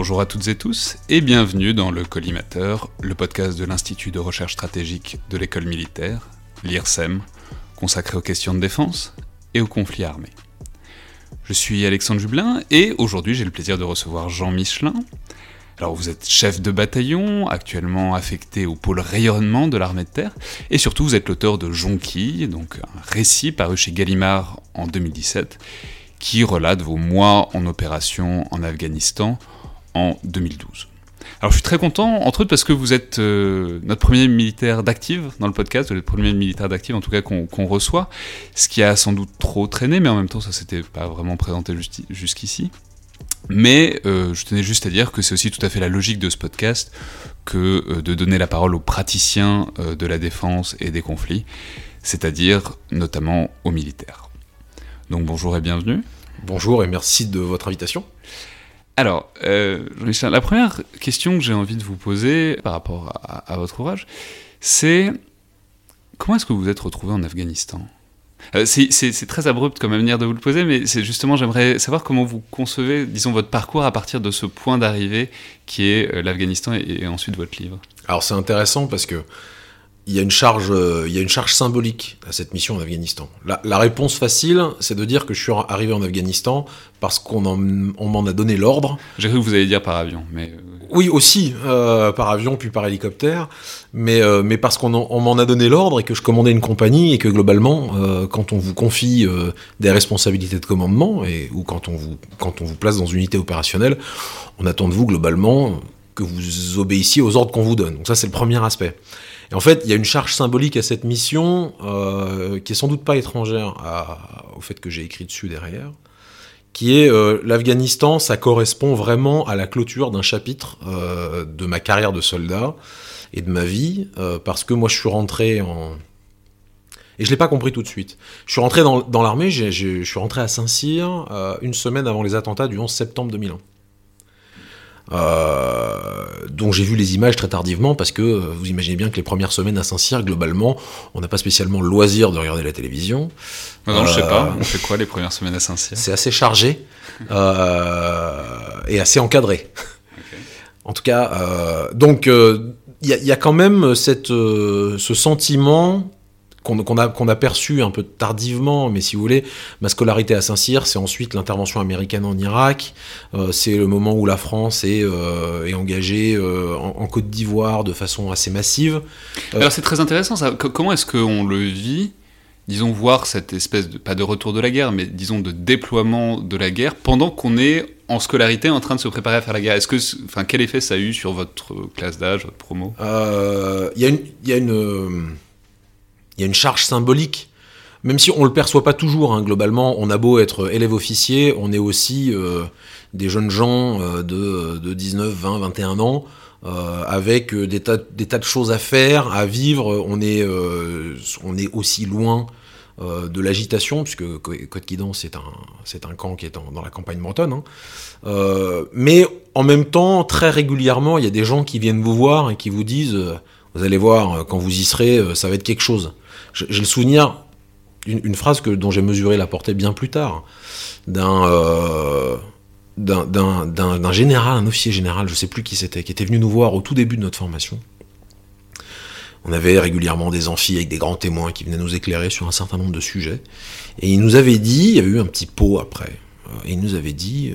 Bonjour à toutes et tous et bienvenue dans le Collimateur, le podcast de l'Institut de recherche stratégique de l'école militaire, l'IRSEM, consacré aux questions de défense et aux conflits armés. Je suis Alexandre Jublin et aujourd'hui j'ai le plaisir de recevoir Jean Michelin. Alors vous êtes chef de bataillon, actuellement affecté au pôle rayonnement de l'armée de terre, et surtout vous êtes l'auteur de Jonqui, donc un récit paru chez Gallimard en 2017, qui relate vos mois en opération en Afghanistan en 2012. Alors je suis très content, entre autres parce que vous êtes euh, notre premier militaire d'active dans le podcast, le premier militaire d'active en tout cas qu'on reçoit, ce qui a sans doute trop traîné, mais en même temps ça s'était pas vraiment présenté jusqu'ici. Mais euh, je tenais juste à dire que c'est aussi tout à fait la logique de ce podcast que euh, de donner la parole aux praticiens de la défense et des conflits, c'est-à-dire notamment aux militaires. Donc bonjour et bienvenue. Bonjour et merci de votre invitation. Alors, euh, la première question que j'ai envie de vous poser par rapport à, votre ouvrage, c'est comment est-ce que vous vous êtes retrouvé en Afghanistan? Euh, c'est très abrupt comme manière de vous le poser, mais c'est justement, j'aimerais savoir comment vous concevez, disons, votre parcours à partir de ce point d'arrivée qui est euh, l'Afghanistan et, et, ensuite votre livre. Alors c'est intéressant parce que il y a une charge, euh, il y a une charge symbolique à cette mission en Afghanistan. La, réponse facile, c'est de dire que je suis arrivé en Afghanistan parce qu'on m'en a donné l'ordre. J'ai cru que vous alliez dire par avion, mais euh, oui aussi euh, par avion puis par hélicoptère, mais mais parce qu'on m'en a donné l'ordre et que je commandais une compagnie et que globalement, quand on vous confie des responsabilités de commandement et ou quand on vous quand on vous place dans une unité opérationnelle, on attend de vous globalement que vous obéissiez aux ordres qu'on vous donne. Donc ça c'est le premier aspect. Et en fait, il y a une charge symbolique à cette mission euh, qui est sans doute pas étrangère au fait que j'ai écrit dessus derrière, qui est euh, l'Afghanistan, ça correspond vraiment à la clôture d'un chapitre euh, de ma carrière de soldat et de ma vie, parce que moi je suis rentré en... Et je l'ai pas compris tout de suite. Je suis rentré dans l'armée, je suis rentré à Saint-Cyr une semaine avant les attentats du 11 septembre 2001. Euh, dont j'ai vu les images très tardivement parce que euh, vous imaginez bien que les premières semaines à Saint-Cyr, globalement, on n'a pas spécialement le loisir de regarder la télévision. Non, je sais pas. Euh, on fait quoi les premières semaines à Saint-Cyr? C'est assez chargé et assez encadré. En tout cas, donc il y, a quand même cette, ce sentiment qu'on a, qu'on a perçu un peu tardivement, mais si vous voulez, ma scolarité à Saint-Cyr, c'est ensuite l'intervention américaine en Irak, euh, c'est le moment où la France est, euh, est engagée euh, en, Côte d'Ivoire de façon assez massive. Alors c'est très intéressant ça. comment est-ce qu'on le vit? Disons, voir cette espèce de, pas de retour de la guerre, mais disons de déploiement de la guerre pendant qu'on est en scolarité en train de se préparer à faire la guerre. Est-ce que, enfin, quel effet ça a eu sur votre classe d'âge, votre promo? Il y a une, y a une il y a une charge symbolique. Même si on le perçoit pas toujours, hein, globalement, on a beau être élève officier, on est aussi euh, des jeunes gens euh, de, de, 19, 20, 21 ans, euh, avec des tas, des tas de choses à faire, à vivre. On est, on est aussi loin de l'agitation, puisque Côte Quidan, c'est un, un camp qui est dans la campagne bretonne. Hein. mais en même temps, très régulièrement, il y a des gens qui viennent vous voir et qui vous disent, vous allez voir, quand vous y serez, ça va être quelque chose. J'ai le souvenir, une, phrase que, dont j'ai mesuré la portée bien plus tard, euh, d'un d'un général, un officier général, je sais plus qui c'était, qui était venu nous voir au tout début de notre formation, On avait régulièrement des amphis avec des grands témoins qui venaient nous éclairer sur un certain nombre de sujets. Et il nous avait dit, il y avait eu un petit pot après, et il nous avait dit,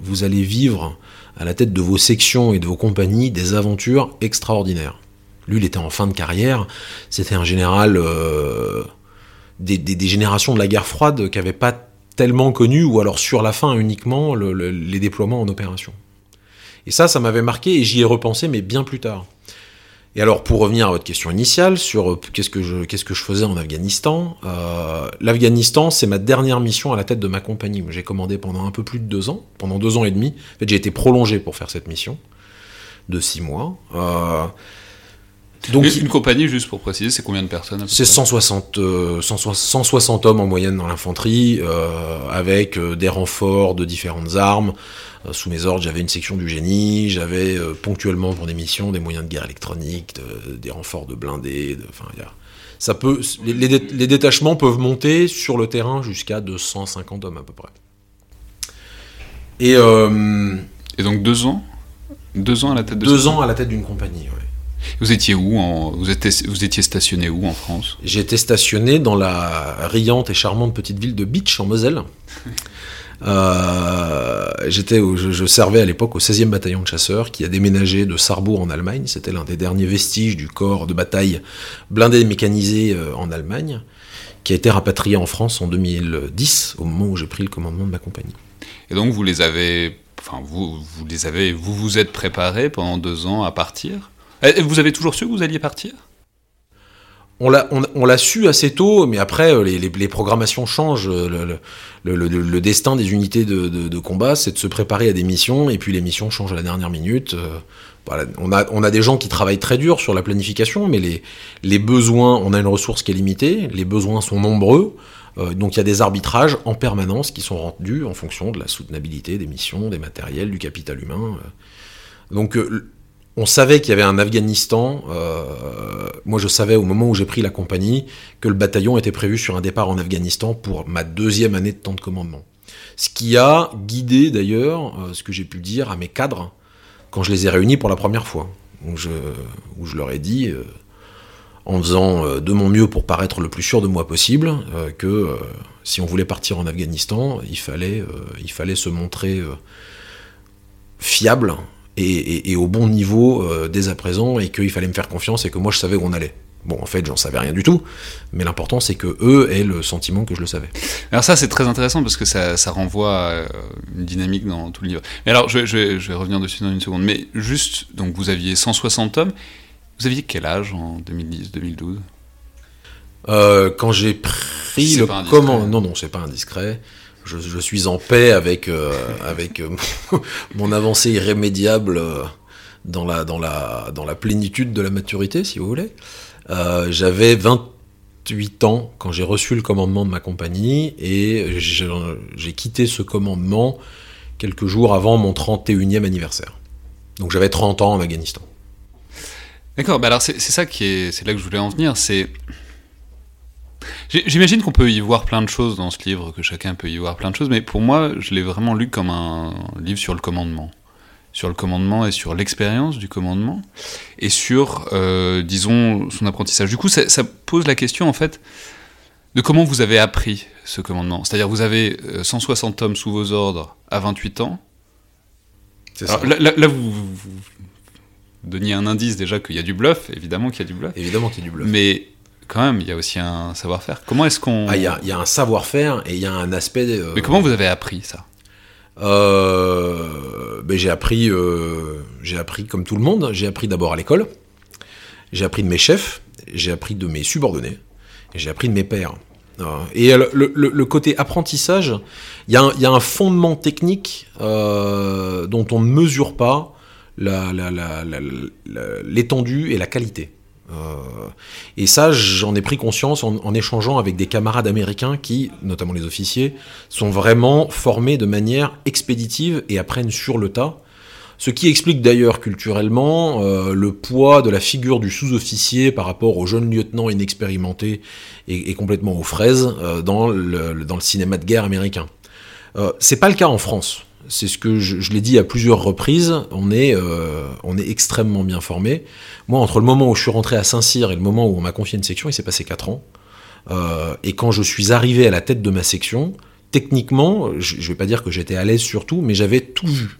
vous allez vivre à la tête de vos sections et de vos compagnies des aventures extraordinaires. Lui, il était en fin de carrière, c'était un général des, générations de la guerre froide qui n'avaient pas tellement connu, ou alors sur la fin uniquement, les déploiements en opération. Et ça, ça m'avait marqué et j'y ai repensé, mais bien plus tard. Et alors, pour revenir à votre question initiale sur euh, qu'est-ce que je, faisais en Afghanistan, euh, l'Afghanistan, c'est ma dernière mission à la tête de ma compagnie. J'ai commandé pendant un peu plus de deux ans, pendant deux ans et demi. En fait, j'ai été prolongé pour faire cette mission de six mois. Euh, donc, une compagnie, juste pour préciser, c'est combien de personnes C'est 160, 160 hommes en moyenne dans l'infanterie, euh, avec euh, des renforts de différentes armes. Euh, sous mes ordres, j'avais une section du génie, j'avais ponctuellement pour des missions des moyens de guerre électronique, des renforts de blindés. Enfin, ça peut, les, les, détachements peuvent monter sur le terrain jusqu'à 250 hommes à peu près. Et, Et donc deux ans? Deux ans à la tête de Deux ans à la tête d'une compagnie, oui. Vous étiez où vous, étiez, vous étiez stationné où en France? J'étais stationné dans la riante et charmante petite ville de Beach en Moselle. Euh, j'étais, je, je, servais à l'époque au 16e bataillon de chasseurs qui a déménagé de Sarrebourg en Allemagne. C'était l'un des derniers vestiges du corps de bataille blindé et mécanisé euh, en Allemagne, qui a été rapatrié en France en 2010, au moment où j'ai pris le commandement de ma compagnie. Et donc vous les avez, enfin vous, vous les avez, vous vous êtes préparé pendant deux ans à partir? Vous avez toujours su que vous alliez partir? On l'a, su assez tôt, mais après, euh, les, programmations changent. Le, le, destin des unités de, combat, c'est de se préparer à des missions, et puis les missions changent à la dernière minute. Euh, on, a, des gens qui travaillent très dur sur la planification, mais les, besoins, on a une ressource qui est limitée, les besoins sont nombreux, euh, donc il y a des arbitrages en permanence qui sont rendus en fonction de la soutenabilité des missions, des matériels, du capital humain. Donc on savait qu'il y avait un Afghanistan. Euh, moi, je savais au moment où j'ai pris la compagnie que le bataillon était prévu sur un départ en Afghanistan pour ma deuxième année de temps de commandement. Ce qui a guidé d'ailleurs euh, ce que j'ai pu dire à mes cadres quand je les ai réunis pour la première fois, où je, leur ai dit, euh, en faisant de mon mieux pour paraître le plus sûr de moi possible, que si on voulait partir en Afghanistan, il fallait se montrer fiable et, au bon niveau euh, dès à présent et qu'il fallait me faire confiance et que moi je savais où on allait. Bon, en fait, j'en savais rien du tout, mais l'important c'est que eux aient le sentiment que je le savais. Alors ça, c'est très intéressant parce que ça, renvoie à une dynamique dans tout le livre. Mais alors, je, vais revenir dessus dans une seconde. Mais juste, donc vous aviez 160 hommes. Vous aviez quel âge en 2010-2012 euh, Quand j'ai pris le comment Non, non, c'est pas indiscret je, suis en paix avec, euh, avec euh, mon avancée irrémédiable euh, dans, la, dans, la, dans la plénitude de la maturité, si vous voulez. J'avais 28 ans quand j'ai reçu le commandement de ma compagnie et j'ai quitté ce commandement quelques jours avant mon 31e anniversaire. Donc j'avais 30 ans en Afghanistan. D'accord, bah alors c'est ça qui est, c'est là que je voulais en venir, c'est J'imagine qu'on peut y voir plein de choses dans ce livre, que chacun peut y voir plein de choses, mais pour moi, je l'ai vraiment lu comme un livre sur le commandement. Sur le commandement et sur l'expérience du commandement, et sur, euh, disons, son apprentissage. Du coup, ça, pose la question, en fait, de comment vous avez appris ce commandement. C'est-à-dire, vous avez 160 euh, hommes sous vos ordres à 28 ans. C'est ça. Là, vous, vous, donniez un indice déjà qu'il y a du bluff, évidemment qu'il y a du bluff. Évidemment qu'il y a du bluff. Mais quand même, il y a aussi un savoir-faire. Comment est-ce qu'on... Ah, il y a, un savoir-faire et il y a un aspect... Euh, Mais comment vous avez appris ça? Euh, ben, j'ai appris, euh, j'ai appris comme tout le monde. J'ai appris d'abord à l'école. J'ai appris de mes chefs. J'ai appris de mes subordonnés. Et j'ai appris de mes pères. Et le, côté apprentissage, il y, a un fondement technique dont on ne mesure pas l'étendue et la qualité. Euh, et ça, j'en ai pris conscience en, échangeant avec des camarades américains qui, notamment les officiers, sont vraiment formés de manière expéditive et apprennent sur le tas. Ce qui explique d'ailleurs culturellement euh, le poids de la figure du sous-officier par rapport au jeune lieutenant inexpérimenté et, complètement aux fraises euh, dans, le, dans, le, cinéma de guerre américain. c'est pas le cas en France. C'est ce que je, l'ai dit à plusieurs reprises, on est, euh, on est extrêmement bien formé. Moi, entre le moment où je suis rentré à Saint-Cyr et le moment où on m'a confié une section, il s'est passé 4 ans. Euh, et quand je suis arrivé à la tête de ma section, techniquement, je, ne vais pas dire que j'étais à l'aise sur tout, mais j'avais tout vu,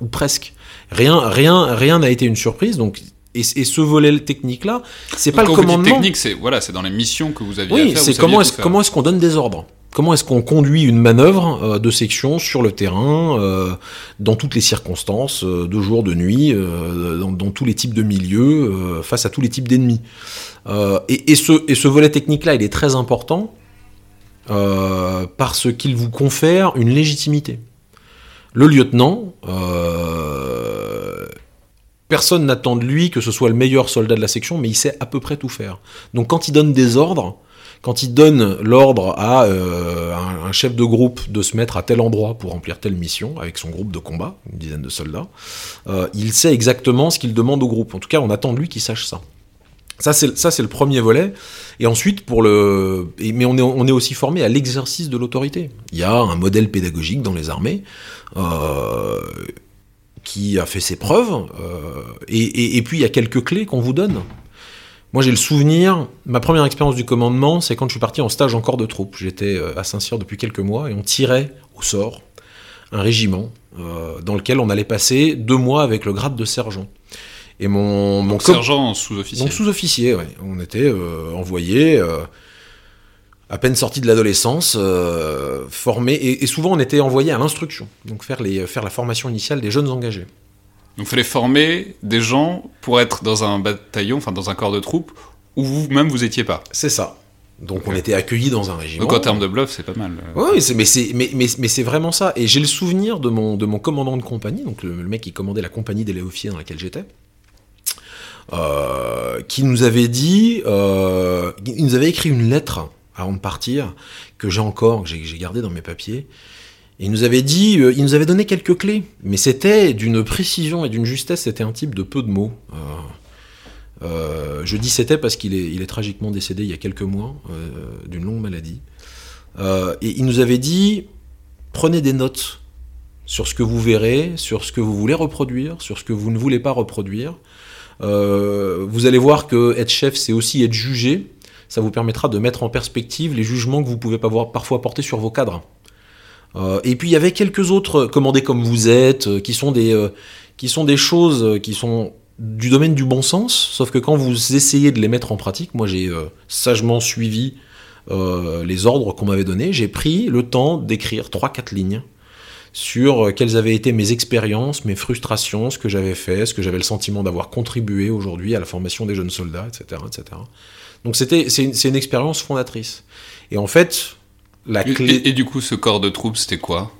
ou presque. Rien, rien, rien n'a été une surprise. Donc et, ce volet technique là, c'est pas le commandement. technique, c'est voilà, c'est dans les missions que vous aviez. Oui, c'est comment est-ce comment est-ce qu'on donne des ordres. Comment est-ce qu'on conduit une manœuvre euh, de section sur le terrain, euh, dans toutes les circonstances, euh, de jour, de nuit, dans, tous les types de milieux, face à tous les types d'ennemis? Et, ce, et ce volet technique-là, il est très important parce qu'il vous confère une légitimité. Le lieutenant, personne n'attend de lui que ce soit le meilleur soldat de la section, mais il sait à peu près tout faire. Donc quand il donne des ordres, quand il donne l'ordre à euh, un, chef de groupe de se mettre à tel endroit pour remplir telle mission avec son groupe de combat, une dizaine de soldats, euh, il sait exactement ce qu'il demande au groupe. En tout cas, on attend de lui qu'il sache ça. Ça c'est, le premier volet. Et ensuite, pour le. mais on est, aussi formé à l'exercice de l'autorité. Il y a un modèle pédagogique dans les armées. Euh, qui a fait ses preuves, et, puis il y a quelques clés qu'on vous donne. Moi, j'ai le souvenir, ma première expérience du commandement, c'est quand je suis parti en stage en corps de troupe. J'étais euh, à Saint-Cyr depuis quelques mois et on tirait au sort un régiment euh, dans lequel on allait passer deux mois avec le grade de sergent. Et mon, mon sergent sous-officier. Donc sous-officier, oui. On était euh, envoyé à peine sorti de l'adolescence, formé et, souvent on était envoyé à l'instruction, donc faire les faire la formation initiale des jeunes engagés. Donc il fallait former des gens pour être dans un bataillon, enfin dans un corps de troupes, où vous-même vous étiez pas. C'est ça. Donc on était accueillis dans un régiment. Donc en termes de bluff, c'est pas mal. Oui, mais c'est mais, mais, mais c'est vraiment ça. Et j'ai le souvenir de mon, de mon commandant de compagnie, donc le, mec qui commandait la compagnie des Léofiers dans laquelle j'étais, euh, qui nous avait dit, euh, il nous avait écrit une lettre avant de partir que j'ai encore, que j'ai gardé dans mes papiers, il nous avait dit, euh, il nous avait donné quelques clés, mais c'était d'une précision et d'une justesse, c'était un type de peu de mots. Euh, euh, je dis c'était parce qu'il est, tragiquement décédé il y a quelques mois d'une longue maladie. et il nous avait dit, prenez des notes sur ce que vous verrez, sur ce que vous voulez reproduire, sur ce que vous ne voulez pas reproduire. vous allez voir que être chef, c'est aussi être jugé. Ça vous permettra de mettre en perspective les jugements que vous pouvez parfois porter sur vos cadres. Euh, et puis il y avait quelques autres commandés comme vous êtes, euh, qui sont des, euh, qui sont des choses qui sont du domaine du bon sens, sauf que quand vous essayez de les mettre en pratique, moi j'ai sagement suivi les ordres qu'on m'avait donnés, j'ai pris le temps d'écrire 3-4 lignes sur quelles avaient été mes expériences, mes frustrations, ce que j'avais fait, ce que j'avais le sentiment d'avoir contribué aujourd'hui à la formation des jeunes soldats, etc. etc. Donc c'était, c'est une, une expérience fondatrice. Et en fait, et, du coup, ce corps de troupes, c'était quoi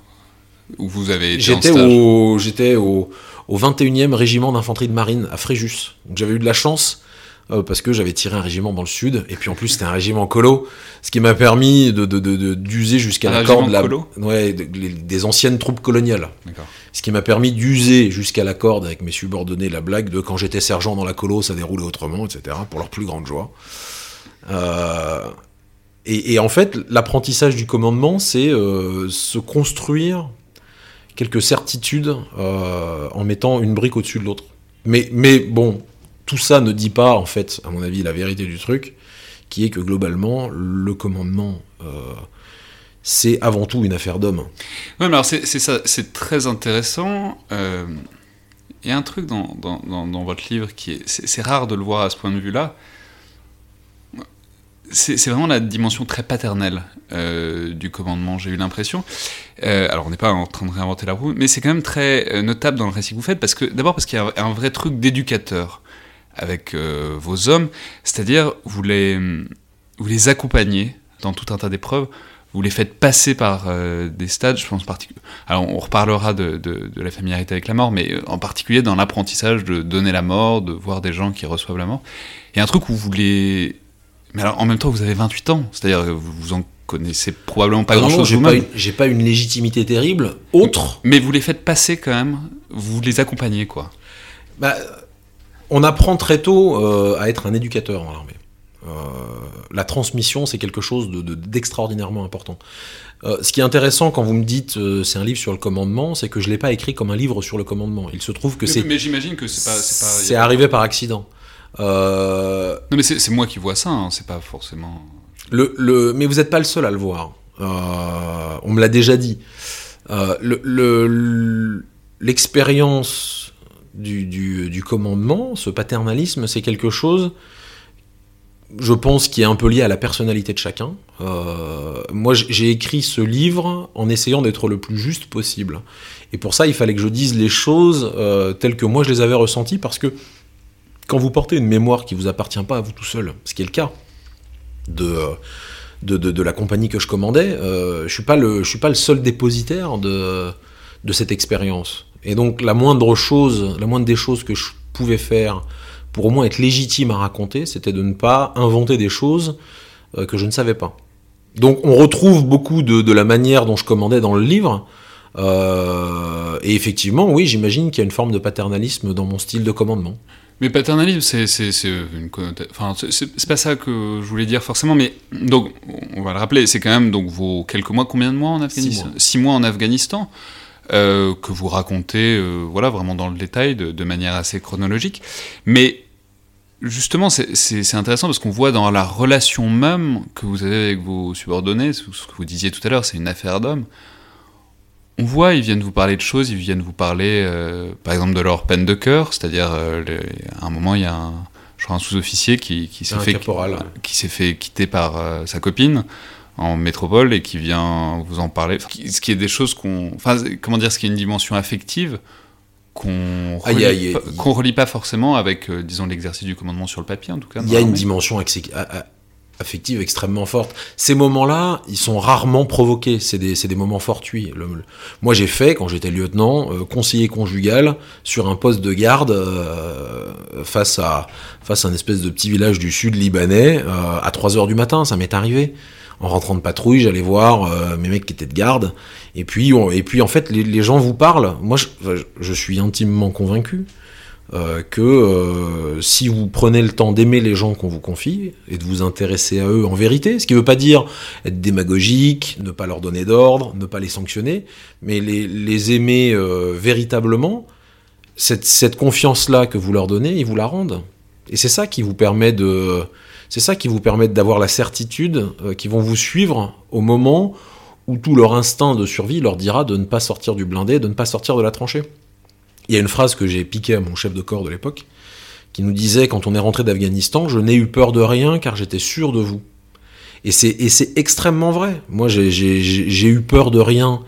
Où vous avez été J'étais au, j'étais au, au 21e régiment d'infanterie de marine à Fréjus. Donc j'avais eu de la chance euh, parce que j'avais tiré un régiment dans le sud et puis en plus c'était un régiment colo, ce qui m'a permis de, d'user jusqu'à la corde la, ouais, des anciennes troupes coloniales. Ce qui m'a permis d'user jusqu'à la corde avec mes subordonnés la blague de quand j'étais sergent dans la colo, ça déroulait autrement, etc. Pour leur plus grande joie. Euh, et, en fait, l'apprentissage du commandement, c'est euh, se construire quelques certitudes euh, en mettant une brique au-dessus de l'autre. Mais, bon, tout ça ne dit pas, en fait, à mon avis, la vérité du truc, qui est que globalement, le commandement, euh, c'est avant tout une affaire d'homme. Oui, mais alors c'est très intéressant. Il y a un truc dans, dans votre livre qui est. C'est rare de le voir à ce point de vue-là c'est vraiment la dimension très paternelle euh, du commandement, j'ai eu l'impression. Euh, alors, on n'est pas en train de réinventer la roue, mais c'est quand même très euh, notable dans le récit que vous faites, d'abord parce qu'il y a un, vrai truc d'éducateur avec vos hommes, c'est-à-dire vous les, vous les accompagnez dans tout un tas d'épreuves, vous les faites passer par des stades, je pense particulièrement. Alors, on reparlera de, de, de, la familiarité avec la mort, mais en particulier dans l'apprentissage de donner la mort, de voir des gens qui reçoivent la mort. Il y a un truc où vous les mais alors, en même temps, vous avez 28 ans, c'est-à-dire que vous en connaissez probablement pas grand-chose vous-même. J'ai pas une légitimité terrible, autre. Mais vous les faites passer quand même, vous les accompagnez, quoi. Bah, on apprend très tôt euh, à être un éducateur dans l'armée. la transmission, c'est quelque chose d'extraordinairement important. ce qui est intéressant quand vous me dites c'est un livre sur le commandement, c'est que je l'ai pas écrit comme un livre sur le commandement. Il se trouve que c'est. Mais j'imagine que c'est pas. C'est arrivé par accident. Non, mais c'est moi qui vois ça. Hein, c'est pas forcément. Le, le, mais vous n'êtes pas le seul à le voir. on me l'a déjà dit. le, l'expérience du, commandement, ce paternalisme, c'est quelque chose, je pense, qui est un peu lié à la personnalité de chacun. Euh, moi, j'ai écrit ce livre en essayant d'être le plus juste possible. Et pour ça, il fallait que je dise les choses euh, telles que moi je les avais ressenties, parce que quand vous portez une mémoire qui vous appartient pas à vous tout seul, ce qui est le cas de... De, la compagnie que je commandais, euh, je suis pas le, je suis pas le seul dépositaire de, de cette expérience. Et donc la moindre chose, la moindre des choses que je pouvais faire pour au moins être légitime à raconter, c'était de ne pas inventer des choses euh, que je ne savais pas. Donc on retrouve beaucoup de, la manière dont je commandais dans le livre. Euh, et effectivement, oui, j'imagine qu'il y a une forme de paternalisme dans mon style de commandement. Mais paternalisme, c'est une Enfin, c'est pas ça que je voulais dire forcément, mais donc, on va le rappeler, c'est quand même donc vos quelques mois, combien de mois en Afghanistan Six mois en Afghanistan. Euh, que vous racontez euh, voilà, vraiment dans le détail, de, manière assez chronologique. Mais justement, c'est intéressant parce qu'on voit dans la relation même que vous avez avec vos subordonnés, ce que vous disiez tout à l'heure, c'est une affaire d'homme. On voit, ils viennent vous parler de choses, ils viennent vous parler, euh, par exemple, de leur peine de cœur, c'est-à-dire, à un moment, il y a un, je crois, un sous-officier qui, qui s'est fait, qui, fait quitter par sa copine en métropole et qui vient vous en parler. Ce qui est des choses qu'on. Enfin, comment dire, ce qui est une dimension affective qu'on ah, relie, relie, pas forcément avec, euh, disons, l'exercice du commandement sur le papier, en tout cas. Il y a une dimension affective extrêmement forte. Ces moments-là, ils sont rarement provoqués. C'est des, des, moments fortuits. moi, j'ai fait, quand j'étais lieutenant, euh, conseiller conjugal sur un poste de garde euh, face, à, face à un espèce de petit village du sud libanais à 3 heures du matin. Ça m'est arrivé en rentrant de patrouille, j'allais voir euh, mes mecs qui étaient de garde. Et puis, et puis en fait, les, gens vous parlent. Moi, je, suis intimement convaincu euh, que euh, si vous prenez le temps d'aimer les gens qu'on vous confie et de vous intéresser à eux en vérité, ce qui ne veut pas dire être démagogique, ne pas leur donner d'ordre, ne pas les sanctionner, mais les, aimer véritablement, cette, cette confiance-là que vous leur donnez, ils vous la rendent. Et c'est ça qui vous permet de c'est ça qui vous permet d'avoir la certitude euh, qu'ils vont vous suivre au moment où tout leur instinct de survie leur dira de ne pas sortir du blindé, de ne pas sortir de la tranchée. Il y a une phrase que j'ai piquée à mon chef de corps de l'époque, qui nous disait quand on est rentré d'Afghanistan, je n'ai eu peur de rien car j'étais sûr de vous. Et c'est extrêmement vrai. Moi, j'ai eu peur de rien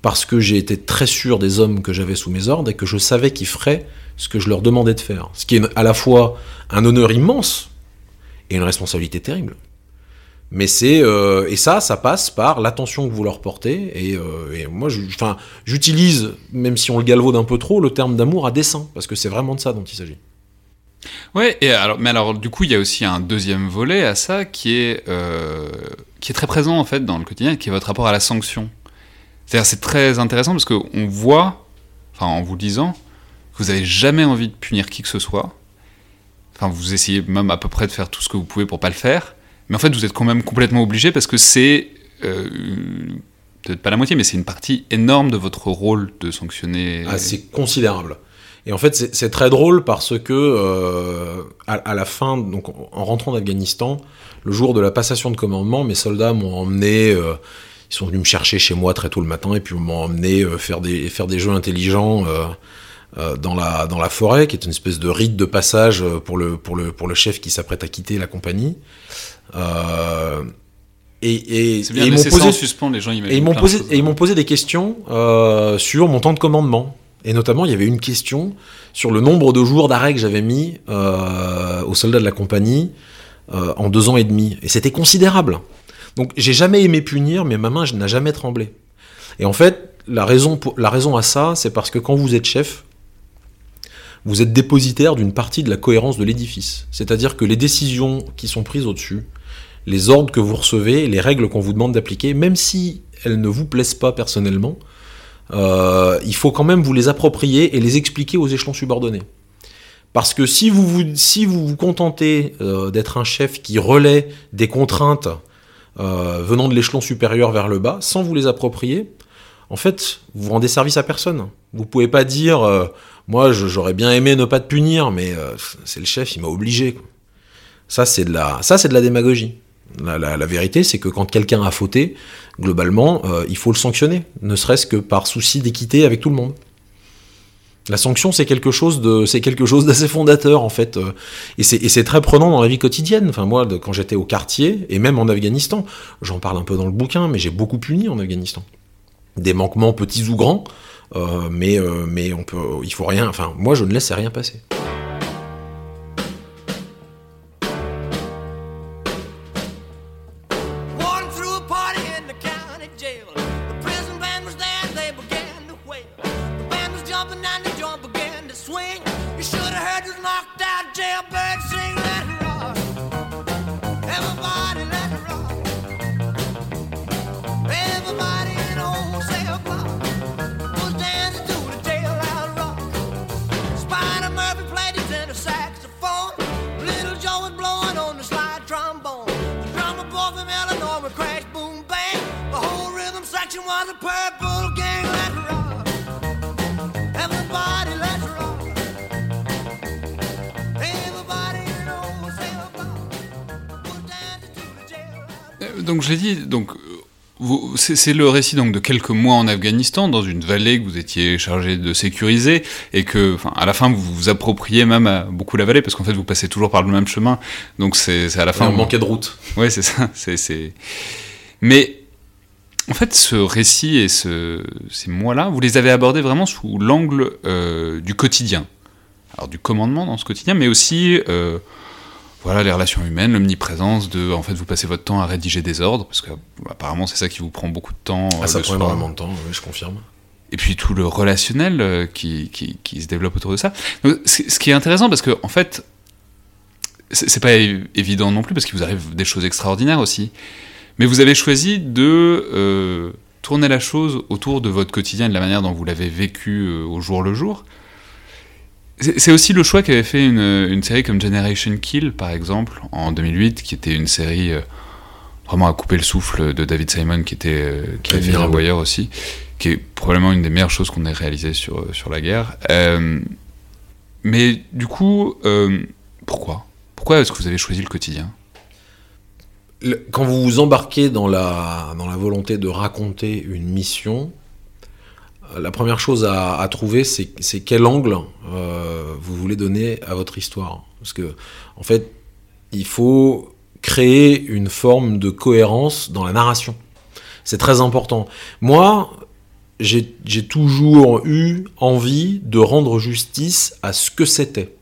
parce que j'ai été très sûr des hommes que j'avais sous mes ordres et que je savais qu'ils feraient ce que je leur demandais de faire. Ce qui est à la fois un honneur immense, et une responsabilité terrible. Mais c'est euh, et ça, ça passe par l'attention que vous leur portez. Et, euh, moi, enfin, j'utilise, même si on le galvaude un peu trop, le terme d'amour à dessein, parce que c'est vraiment de ça dont il s'agit. Ouais, et alors, mais alors du coup, il y a aussi un deuxième volet à ça qui est euh, qui est très présent en fait dans le quotidien, qui est votre rapport à la sanction. C'est-à-dire, c'est très intéressant parce qu'on voit, en vous disant, que vous avez jamais envie de punir qui que ce soit Enfin, vous essayez même à peu près de faire tout ce que vous pouvez pour pas le faire. Mais en fait, vous êtes quand même complètement obligé parce que c'est euh, peut-être pas la moitié, mais c'est une partie énorme de votre rôle de sanctionner. Ah, c'est considérable. Et en fait, c'est très drôle parce que euh, à, la fin, donc en rentrant d'Afghanistan, le jour de la passation de commandement, mes soldats m'ont emmené. Euh, ils sont venus me chercher chez moi très tôt le matin et puis m'ont emmené faire des faire des jeux intelligents dans, la, dans la forêt, qui est une espèce de rite de passage euh, pour le, pour le, pour le chef qui s'apprête à quitter la compagnie. Euh, et, et, et ils m'ont posé, suspens, les gens et ils m'ont posé, et ils m'ont posé des questions euh, sur mon temps de commandement. Et notamment, il y avait une question sur le nombre de jours d'arrêt que j'avais mis euh, aux soldats de la compagnie euh, en deux ans et demi. Et c'était considérable. Donc, j'ai jamais aimé punir, mais ma main n'a jamais tremblé. Et en fait, la raison, pour, la raison à ça, c'est parce que quand vous êtes chef, vous êtes dépositaire d'une partie de la cohérence de l'édifice. C'est-à-dire que les décisions qui sont prises au-dessus, les ordres que vous recevez, les règles qu'on vous demande d'appliquer, même si elles ne vous plaisent pas personnellement, euh, il faut quand même vous les approprier et les expliquer aux échelons subordonnés. Parce que si vous vous, contentez euh, d'être un chef qui relaie des contraintes euh, venant de l'échelon supérieur vers le bas, sans vous les approprier, en fait, vous rendez service à personne. Vous pouvez pas dire, moi j'aurais bien aimé ne pas te punir, mais c'est le chef, il m'a obligé. Ça c'est de la, ça c'est de la démagogie. La, vérité, c'est que quand quelqu'un a fauté, globalement, il faut le sanctionner, ne serait-ce que par souci d'équité avec tout le monde. La sanction, c'est quelque chose de, c'est quelque chose d'assez fondateur en fait, euh, et c'est très prenant dans la vie quotidienne. Enfin moi, quand j'étais au quartier et même en Afghanistan, j'en parle un peu dans le bouquin, mais j'ai beaucoup puni en Afghanistan. Des manquements petits ou grands, euh, mais euh, mais on peut, il faut rien. Enfin moi, je ne laisse rien passer. Donc je l'ai dit, donc c'est le récit donc de quelques mois en Afghanistan, dans une vallée que vous étiez chargé de sécuriser, et que, à la fin, vous vous appropriez même beaucoup la vallée, parce qu'en fait, vous passez toujours par le même chemin. Donc c'est à la fin. On manquait de route. Oui, c'est ça. C'est mais en fait, ce récit et ce, ces mois-là, vous les avez abordés vraiment sous l'angle euh, du quotidien. Alors du commandement dans ce quotidien, mais aussi euh, voilà les relations humaines, l'omniprésence de, en fait, vous passez votre temps à rédiger des ordres, parce que apparemment c'est ça qui vous prend beaucoup de temps. Ah, ça prend énormément de temps, oui, je confirme. Et puis tout le relationnel euh, qui, qui, qui, se développe autour de ça. Donc, ce qui est intéressant, parce que en fait, c'est pas évident non plus, parce qu'il vous arrive des choses extraordinaires aussi. Mais vous avez choisi de euh, tourner la chose autour de votre quotidien, de la manière dont vous l'avez vécu euh, au jour le jour. C'est aussi le choix qu'avait fait une, une, série comme Generation Kill, par exemple, en 2008, qui était une série euh, vraiment à couper le souffle de David Simon, qui était qui a fait Voyeur aussi, qui est probablement une des meilleures choses qu'on ait réalisées sur, sur la guerre. Mais du coup, pourquoi? Pourquoi est-ce que vous avez choisi le quotidien? Quand vous vous embarquez dans la, volonté de raconter une mission, euh, la première chose à, trouver, c'est quel angle euh, vous voulez donner à votre histoire. Parce que, en fait, il faut créer une forme de cohérence dans la narration. C'est très important. Moi, j'ai toujours eu envie de rendre justice à ce que c'était.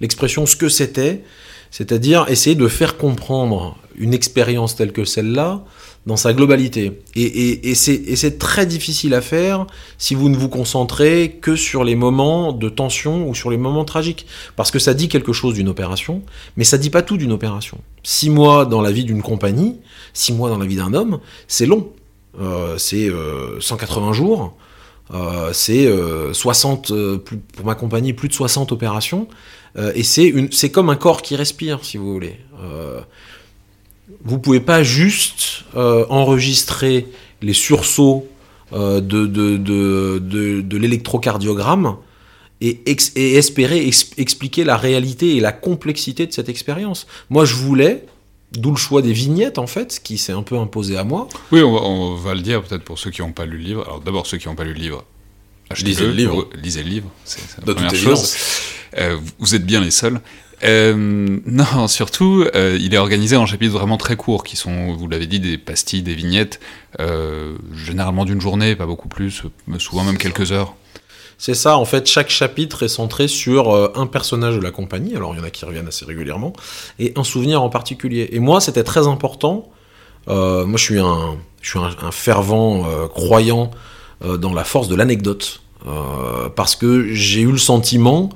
L'expression ce que c'était, c'est-à-dire essayer de faire comprendre une expérience telle que celle-là dans sa globalité. Et, c'est très difficile à faire si vous ne vous concentrez que sur les moments de tension ou sur les moments tragiques. Parce que ça dit quelque chose d'une opération, mais ça dit pas tout d'une opération. Six mois dans la vie d'une compagnie, six mois dans la vie d'un homme, c'est long. Euh, c'est 180 euh, jours. Euh, c'est 60, pour ma compagnie, plus de 60 opérations. et c'est comme un corps qui respire, si vous voulez vous pouvez pas juste euh, enregistrer les sursauts euh, de, de, de, de l'électrocardiogramme et, et, espérer expliquer la réalité et la complexité de cette expérience. Moi, je voulais, d'où le choix des vignettes, en fait, qui s'est un peu imposé à moi. Oui, on va, le dire peut-être pour ceux qui n'ont pas lu le livre. Alors d'abord, ceux qui n'ont pas lu le livre, lisez le livre. Lisez le livre, c'est la première chose. Euh, vous êtes bien les seuls. Euh, non, surtout, euh, il est organisé en chapitres vraiment très courts, qui sont, vous l'avez dit, des pastilles, des vignettes, euh, généralement d'une journée, pas beaucoup plus, souvent même quelques heures. C'est ça, en fait, chaque chapitre est centré sur un personnage de la compagnie, alors il y en a qui reviennent assez régulièrement, et un souvenir en particulier. Et moi, c'était très important, moi je suis un, je suis un fervent croyant dans la force de l'anecdote, parce que j'ai eu le sentiment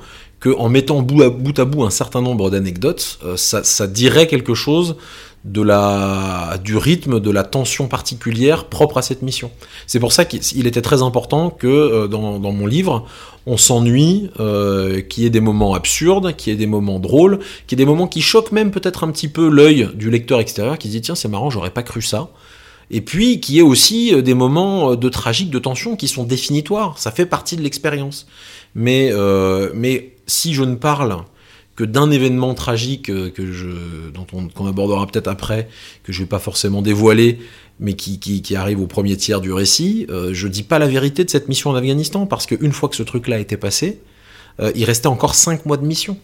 en mettant bout à bout, un certain nombre d'anecdotes, euh, ça, dirait quelque chose de la, du rythme, de la tension particulière propre à cette mission. C'est pour ça qu'il était très important que euh, dans, mon livre, on s'ennuie, euh, qu'il y ait des moments absurdes, qu'il y ait des moments drôles, qu'il y ait des moments qui choquent même peut-être un petit peu l'œil du lecteur extérieur qui se dit tiens c'est marrant, j'aurais pas cru ça. Et puis qu'il y ait aussi euh, des moments de tragique, de tension qui sont définitoires, ça fait partie de l'expérience. Mais, mais si je ne parle que d'un événement tragique euh, que dont on, qu'on abordera peut-être après, que je vais pas forcément dévoiler, mais qui, arrive au premier tiers du récit, euh, je dis pas la vérité de cette mission en Afghanistan, parce qu'une fois que ce truc-là été passé, euh, il restait encore 5 mois de mission.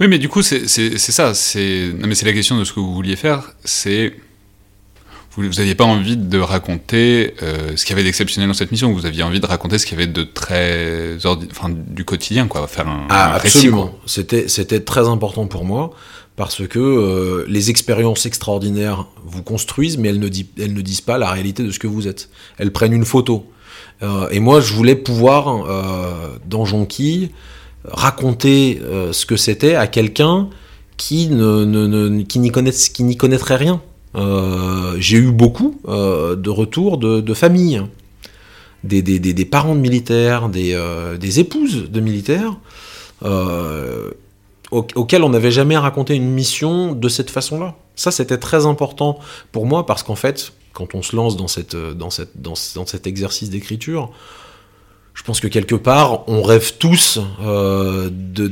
Oui, mais du coup, c'est, c'est, c'est ça. C'est... Non, mais c'est la question de ce que vous vouliez faire. C'est vous n'aviez pas envie de raconter euh, ce qu'il y avait d'exceptionnel dans cette mission, vous aviez envie de raconter ce qu'il y avait de très ordi... enfin, du quotidien, quoi, faire un, ah, un absolument. récit. C'était, c'était très important pour moi parce que euh, les expériences extraordinaires vous construisent, mais elles ne, di- elles ne disent pas la réalité de ce que vous êtes. Elles prennent une photo. Euh, et moi, je voulais pouvoir, dans Jonquille, raconter ce que c'était à quelqu'un qui ne, ne, ne- qui n'y qui n'y connaîtrait rien. Euh, j'ai eu beaucoup euh, de retours de, familles, des, parents de militaires, des, euh, épouses de militaires, euh, au- auxquels on n'avait jamais raconté une mission de cette façon-là. Ça, c'était très important pour moi parce qu'en fait, quand on se lance dans, cette, dans, cette, dans, ce- dans cet exercice d'écriture, je pense que quelque part, on rêve tous euh, de,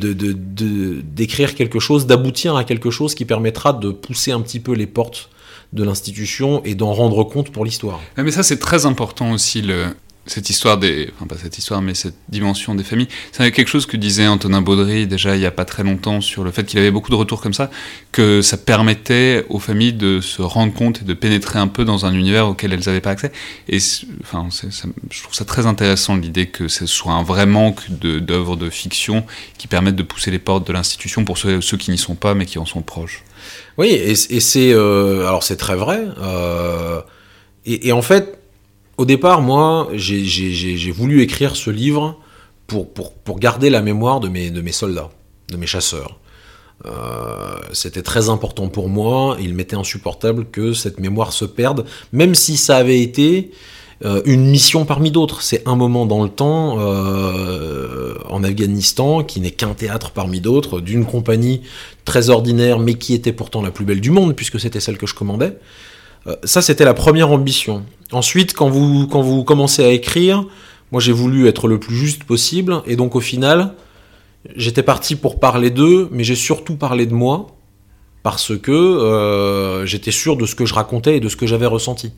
d'écrire quelque chose, d'aboutir à quelque chose qui permettra de pousser un petit peu les portes de l'institution et d'en rendre compte pour l'histoire. Ouais, mais ça, c'est très important aussi, le... cette histoire des. Enfin, pas cette histoire, mais cette dimension des familles. C'est quelque chose que disait Antonin Baudry déjà il n'y a pas très longtemps sur le fait qu'il avait beaucoup de retours comme ça, que ça permettait aux familles de se rendre compte et de pénétrer un peu dans un univers auquel elles n'avaient pas accès. Et enfin, je trouve ça très intéressant l'idée que ce soit un vrai manque d'œuvres de, fiction qui permettent de pousser les portes de l'institution pour ceux, qui n'y sont pas mais qui en sont proches. Oui, et, c'est euh, alors c'est très vrai. euh, et en fait, au départ, moi, j'ai- voulu écrire ce livre pour, garder la mémoire de mes, soldats, de mes chasseurs. Euh, C'était très important pour moi. Il m'était insupportable que cette mémoire se perde, même si ça avait été euh, une mission parmi d'autres. C'est un moment dans le temps euh, en Afghanistan qui n'est qu'un théâtre parmi d'autres, d'une compagnie très ordinaire, mais qui était pourtant la plus belle du monde, puisque c'était celle que je commandais. Ça, c'était la première ambition. Ensuite, quand vous, quand vous commencez à écrire, moi j'ai voulu être le plus juste possible, et donc au final, j'étais parti pour parler d'eux, mais j'ai surtout parlé de moi, parce que euh, j'étais sûr de ce que je racontais et de ce que j'avais ressenti.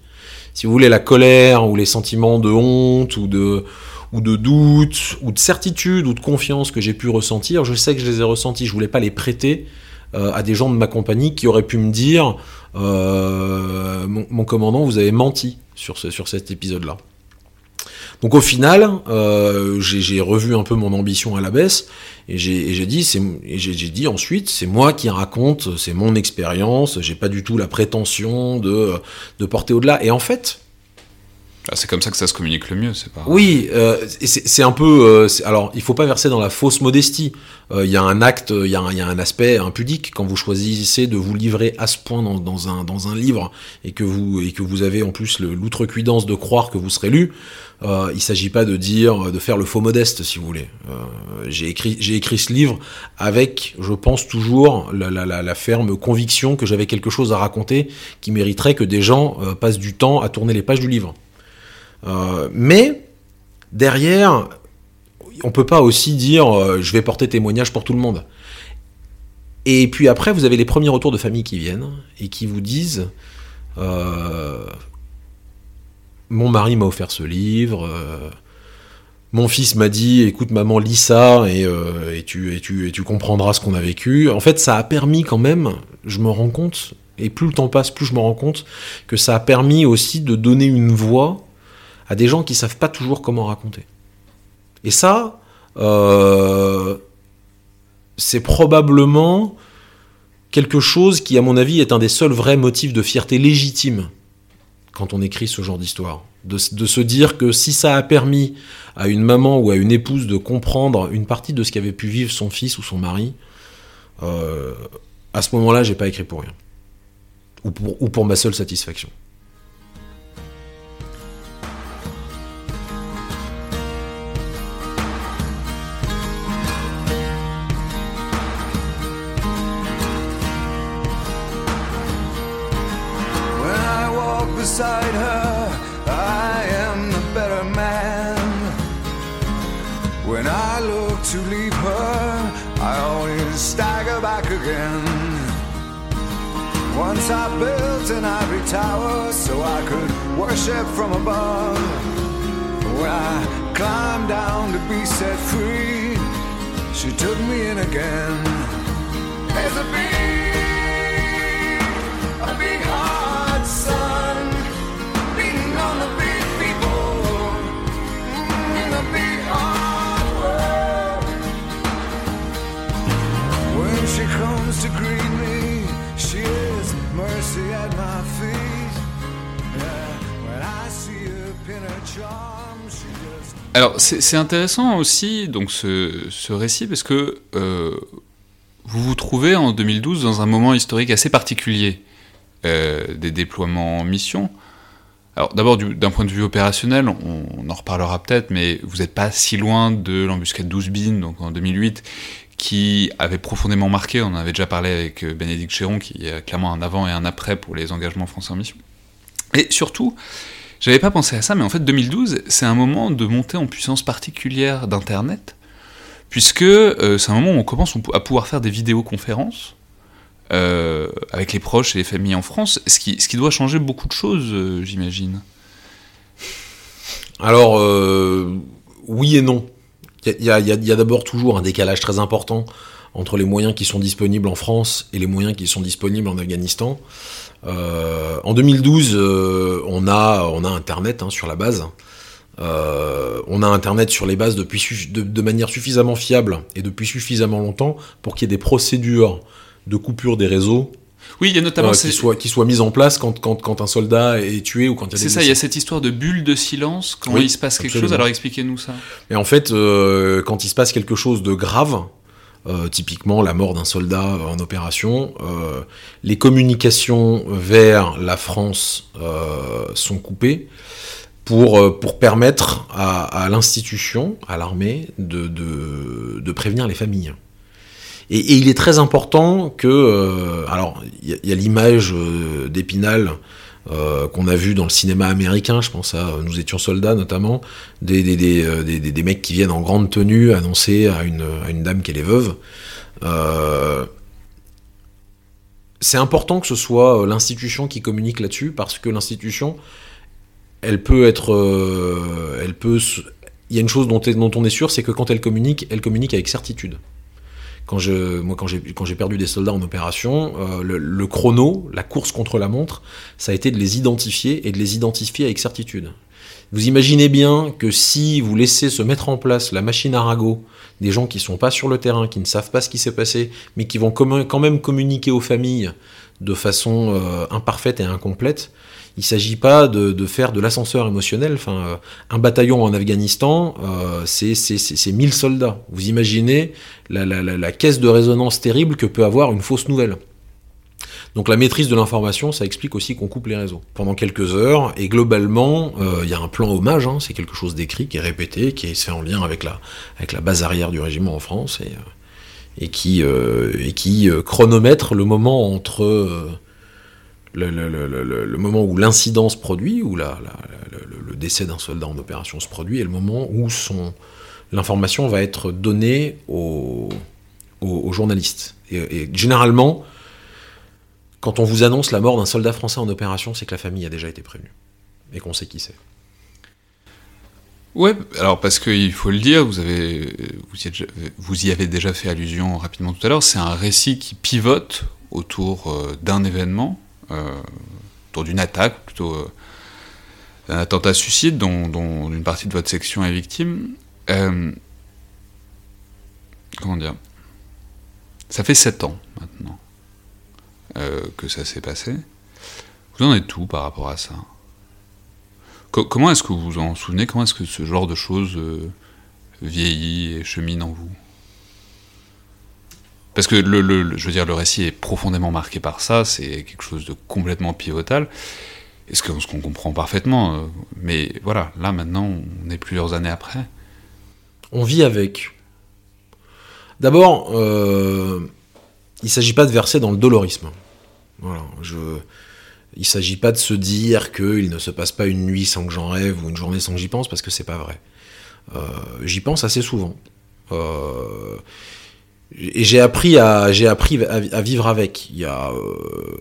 Si vous voulez, la colère, ou les sentiments de honte, ou de, ou de doute, ou de certitude, ou de confiance que j'ai pu ressentir, je sais que je les ai ressentis, je voulais pas les prêter euh, à des gens de ma compagnie qui auraient pu me dire euh, mon commandant, vous avez menti sur, ce, sur cet épisode-là. Donc au final, euh, j'ai revu un peu mon ambition à la baisse et j'ai dit, dit ensuite, c'est moi qui raconte, c'est mon expérience, j'ai pas du tout la prétention de, de porter au-delà. Et en fait, Ah, c'est comme ça que ça se communique le mieux, c'est pas. oui, euh, c'est un peu. euh, alors, il faut pas verser dans la fausse modestie. Euh, Il y a un acte, il y, y a un aspect impudique quand vous choisissez de vous livrer à ce point dans, dans un, dans un livre et que vous et que vous avez en plus l'outrecuidance de croire que vous serez lu. Euh, il s'agit pas de dire, de faire le faux modeste, si vous voulez. Euh, j'ai écrit, j'ai écrit ce livre avec, je pense toujours, la, la, la, la ferme conviction que j'avais quelque chose à raconter qui mériterait que des gens euh, passent du temps à tourner les pages du livre. Euh, mais derrière, on peut pas aussi dire euh, je vais porter témoignage pour tout le monde. Et puis après, vous avez les premiers retours de famille qui viennent et qui vous disent euh, mon mari m'a offert ce livre. mon fils m'a dit, écoute maman, lis ça et, tu, et, tu, et tu comprendras ce qu'on a vécu. En fait, ça a permis quand même, je me rends compte, et plus le temps passe, plus je me rends compte, que ça a permis aussi de donner une voix à des gens qui savent pas toujours comment raconter. Et ça, euh, c'est probablement quelque chose qui, à mon avis, est un des seuls vrais motifs de fierté légitime quand on écrit ce genre d'histoire. De, se dire que si ça a permis à une maman ou à une épouse de comprendre une partie de ce qu'avait pu vivre son fils ou son mari, euh, à ce moment-là, j'ai pas écrit pour rien. ou pour ma seule satisfaction. Once I built an ivory tower so I could worship from above. When I climbed down to be set free, she took me in again. There's a big, a big heart, son, beating on the big people in the big hard world. When she comes to greet Alors c'est intéressant aussi donc ce, récit parce que euh, vous vous trouvez en 2012 dans un moment historique assez particulier euh, des déploiements en mission. Alors d'abord du- d'un point de vue opérationnel, on, en reparlera peut-être, mais vous n'êtes pas si loin de l'embuscade 12 Bin, donc en 2008, qui avait profondément marqué, on en avait déjà parlé avec euh, Bénédicte Chéron, qui est clairement un avant et un après pour les engagements français en mission. Et surtout, j'avais pas pensé à ça, mais en fait 2012, c'est un moment de montée en puissance particulière d'Internet, puisque euh, c'est un moment où on commence à pouvoir faire des vidéoconférences euh, avec les proches et les familles en France, ce qui, ce qui doit changer beaucoup de choses, euh, j'imagine. Alors, oui et non. Il y a, a d'abord toujours un décalage très important entre les moyens qui sont disponibles en France et les moyens qui sont disponibles en Afghanistan. Euh, en 2012, euh, on, a, on a Internet hein, sur la base. Euh, on a Internet sur les bases depuis de, de manière suffisamment fiable et depuis suffisamment longtemps pour qu'il y ait des procédures de coupure des réseaux Oui, il y a notamment qui, soient, qui soient mises en place quand, quand, quand un soldat est tué ou quand il y a C'est ça, il y a cette histoire de bulle de silence quand Oui, il se passe quelque absolument. chose. Alors expliquez-nous ça. Et en fait, quand il se passe quelque chose de grave, euh, typiquement la mort d'un soldat en opération, euh, les communications vers la France euh, sont coupées pour, euh, pour permettre à, l'institution, à l'armée, de, de, prévenir les familles. Et, il est très important que... euh, alors, il y a- a, l'image euh, d'Épinal euh, qu'on a vu dans le cinéma américain, je pense à euh, Nous étions soldats notamment, euh, des- des- mecs qui viennent en grande tenue annoncer à une, dame qu'elle est veuve. C'est important que ce soit l'institution qui communique là-dessus parce que l'institution, elle peut être, elle peut, il y a une chose dont on est sûr, c'est que quand elle communique, elle communique avec certitude. Quand je, j'ai, perdu des soldats en opération, euh, le, chrono, la course contre la montre, ça a été de les identifier et de les identifier avec certitude. Vous imaginez bien que si vous laissez se mettre en place la machine à ragot des gens qui sont pas sur le terrain, qui ne savent pas ce qui s'est passé, mais qui vont quand même communiquer aux familles de façon euh, imparfaite et incomplète, il s'agit pas de, faire de l'ascenseur émotionnel. Euh, un bataillon en Afghanistan, euh, c'est c'est- c'est- c'est 1000 soldats. Vous imaginez la, caisse de résonance terrible que peut avoir une fausse nouvelle. Donc la maîtrise de l'information, ça explique aussi qu'on coupe les réseaux pendant quelques heures. Et globalement, euh, il y a un plan hommage, hein, c'est quelque chose d'écrit, qui est répété, qui est fait en lien avec la, base arrière du régiment en France, et, qui, chronomètre le moment entre le, moment où l'incident se produit, où le, décès d'un soldat en opération se produit, et le moment où l'information va être donnée aux, journalistes. Et, généralement, quand on vous annonce la mort d'un soldat français en opération, c'est que la famille a déjà été prévenue et qu'on sait qui c'est. Ouais, alors parce qu'il faut le dire, vous, avez, vous, y avez déjà fait allusion rapidement tout à l'heure, c'est un récit qui pivote autour euh, d'un événement, autour d'une attaque, plutôt euh, un attentat suicide dont, une partie de votre section est victime. Euh, comment dire? Ça fait sept ans maintenant euh, que ça s'est passé. Vous en êtes où par rapport à ça? Co- comment est-ce que vous vous en souvenez? Comment est-ce que ce genre de choses euh, vieillit et chemine en vous? Parce que le, je veux dire, le récit est profondément marqué par ça, c'est quelque chose de complètement pivotal, et ce qu'on comprend parfaitement. euh, mais voilà, là maintenant, on est plusieurs années après. On vit avec. D'abord, euh, il ne s'agit pas de verser dans le dolorisme. Voilà, je... Il ne s'agit pas de se dire qu'il ne se passe pas une nuit sans que j'en rêve ou une journée sans que j'y pense, parce que c'est pas vrai. Euh, j'y pense assez souvent. J'ai appris, à, j'ai appris à, vivre avec. Il y a, euh,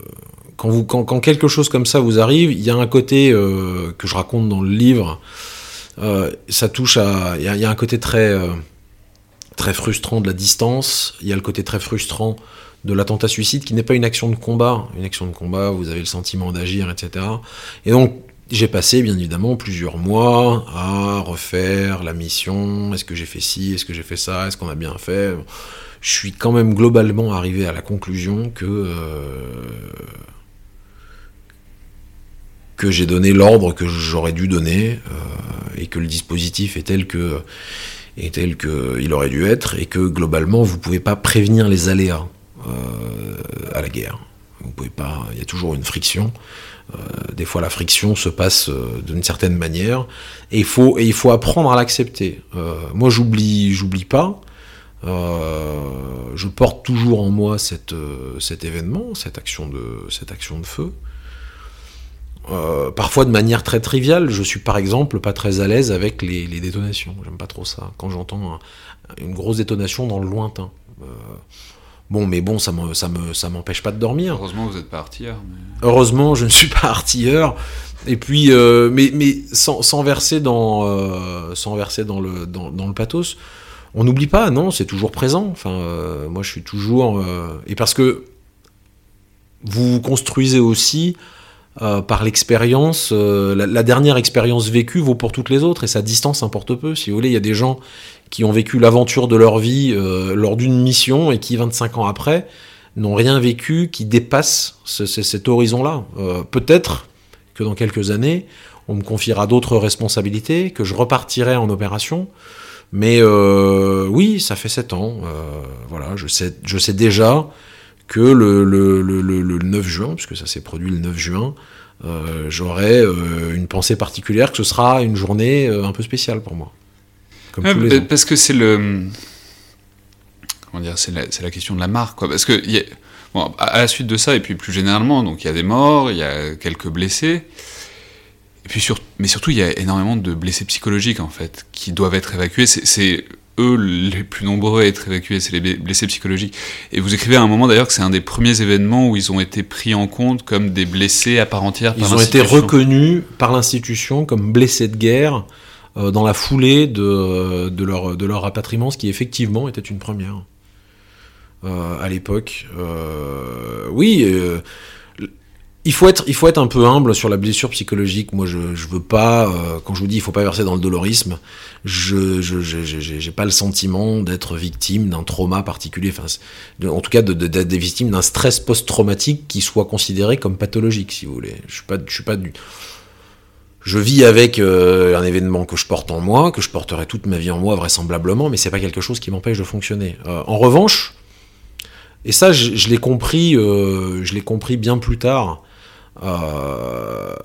quand, vous, quand, quand quelque chose comme ça vous arrive, il y a un côté euh, que je raconte dans le livre. euh, ça touche à. Il y, a- il y a un côté très, très frustrant de la distance. Il y a le côté très frustrant de l'attentat suicide qui n'est pas une action de combat. Une action de combat, vous avez le sentiment d'agir, etc. Et donc, j'ai passé, bien évidemment, plusieurs mois à refaire la mission. Est-ce que j'ai fait ci? Est-ce que j'ai fait ça? Est-ce qu'on a bien fait? Je suis quand même globalement arrivé à la conclusion que. euh, que j'ai donné l'ordre que j'aurais dû donner euh, et que le dispositif est tel que est tel que il aurait dû être et que globalement vous pouvez pas prévenir les aléas euh, à la guerre. Vous pouvez pas, il y a toujours une friction. Des fois la friction se passe d'une certaine manière et il faut et il faut apprendre à l'accepter. Moi j'oublie j'oublie pas. Euh, je porte toujours en moi cette, euh, cet événement, cette action de, cette action de feu. Euh, parfois de manière très triviale. Je suis par exemple pas très à l'aise avec les, les détonations. J'aime pas trop ça. Quand j'entends un- une grosse détonation dans le lointain. Euh, bon, mais bon, ça me, ça me, ça m'empêche pas de dormir. Heureusement, vous n'êtes pas artilleur. mais- Heureusement, je ne suis pas artilleur. Et puis, euh, mais, mais sans, sans verser dans, sans verser dans le, dans, dans le pathos, on n'oublie pas, non, c'est toujours présent. Enfin, euh, moi, je suis toujours. euh, et parce que vous vous construisez aussi euh, par l'expérience. la, dernière expérience vécue vaut pour toutes les autres et sa distance importe peu. Si vous voulez, il y a des gens qui ont vécu l'aventure de leur vie lors d'une mission et qui, 25 ans après, n'ont rien vécu qui dépasse ce- ce- cet horizon-là. Peut-être que dans quelques années, on me confiera d'autres responsabilités, que je repartirai en opération. Mais euh, oui, ça fait 7 ans. euh, voilà, je sais, je sais déjà que le, le, le, le- le 9 juin, puisque ça s'est produit le 9 juin, euh, j'aurai une pensée particulière, que ce sera une journée un peu spéciale pour moi. Comme Ouais, tous les ans. parce que c'est le. Comment dire C'est la, question de la marque, quoi. Parce que, il y a- bon, à, à la suite de ça, et puis plus généralement, donc il y a des morts, il y a quelques blessés. Et puis sur- mais surtout, il y a énormément de blessés psychologiques, en fait, qui doivent être évacués. C'est- eux les plus nombreux à être évacués, c'est les blessés psychologiques. Et vous écrivez à un moment d'ailleurs que c'est un des premiers événements où ils ont été pris en compte comme des blessés à part entière par Ils ont été reconnus par l'institution comme blessés de guerre euh, dans la foulée de, de, leur, de leur rapatriement, ce qui effectivement était une première euh, à l'époque. Euh, oui, euh, il, faut être, il faut être un peu humble sur la blessure psychologique. Moi, je, je veux pas, euh, quand je vous dis il faut pas verser dans le dolorisme, je je- j'ai pas le sentiment d'être victime d'un trauma particulier. Enfin, de- en tout cas, de- de- d'être des victimes d'un stress post-traumatique qui soit considéré comme pathologique, si vous voulez. Je suis pas, je suis pas du. Je vis avec euh, un événement que je porte en moi, que je porterai toute ma vie en moi vraisemblablement, mais c'est pas quelque chose qui m'empêche de fonctionner. Euh, en revanche, et ça, je, l'ai compris, je l'ai compris bien plus tard. Euh,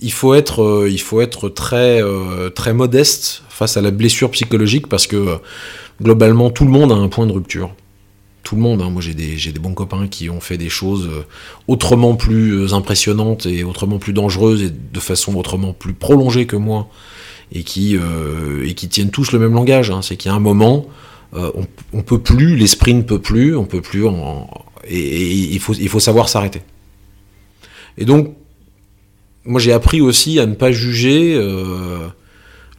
il faut être, euh, il faut être très, euh, très modeste face à la blessure psychologique parce que globalement tout le monde a un point de rupture. Tout le monde. hein. Moi, j'ai des, j'ai des bons copains qui ont fait des choses autrement plus impressionnantes et autrement plus dangereuses et de façon autrement plus prolongée que moi et qui, et qui tiennent tous le même langage. hein. C'est qu'il y a un moment, on, on peut plus, l'esprit ne peut plus, on peut plus, et, et faut, il faut savoir s'arrêter. Et donc, moi j'ai appris aussi à ne pas juger euh,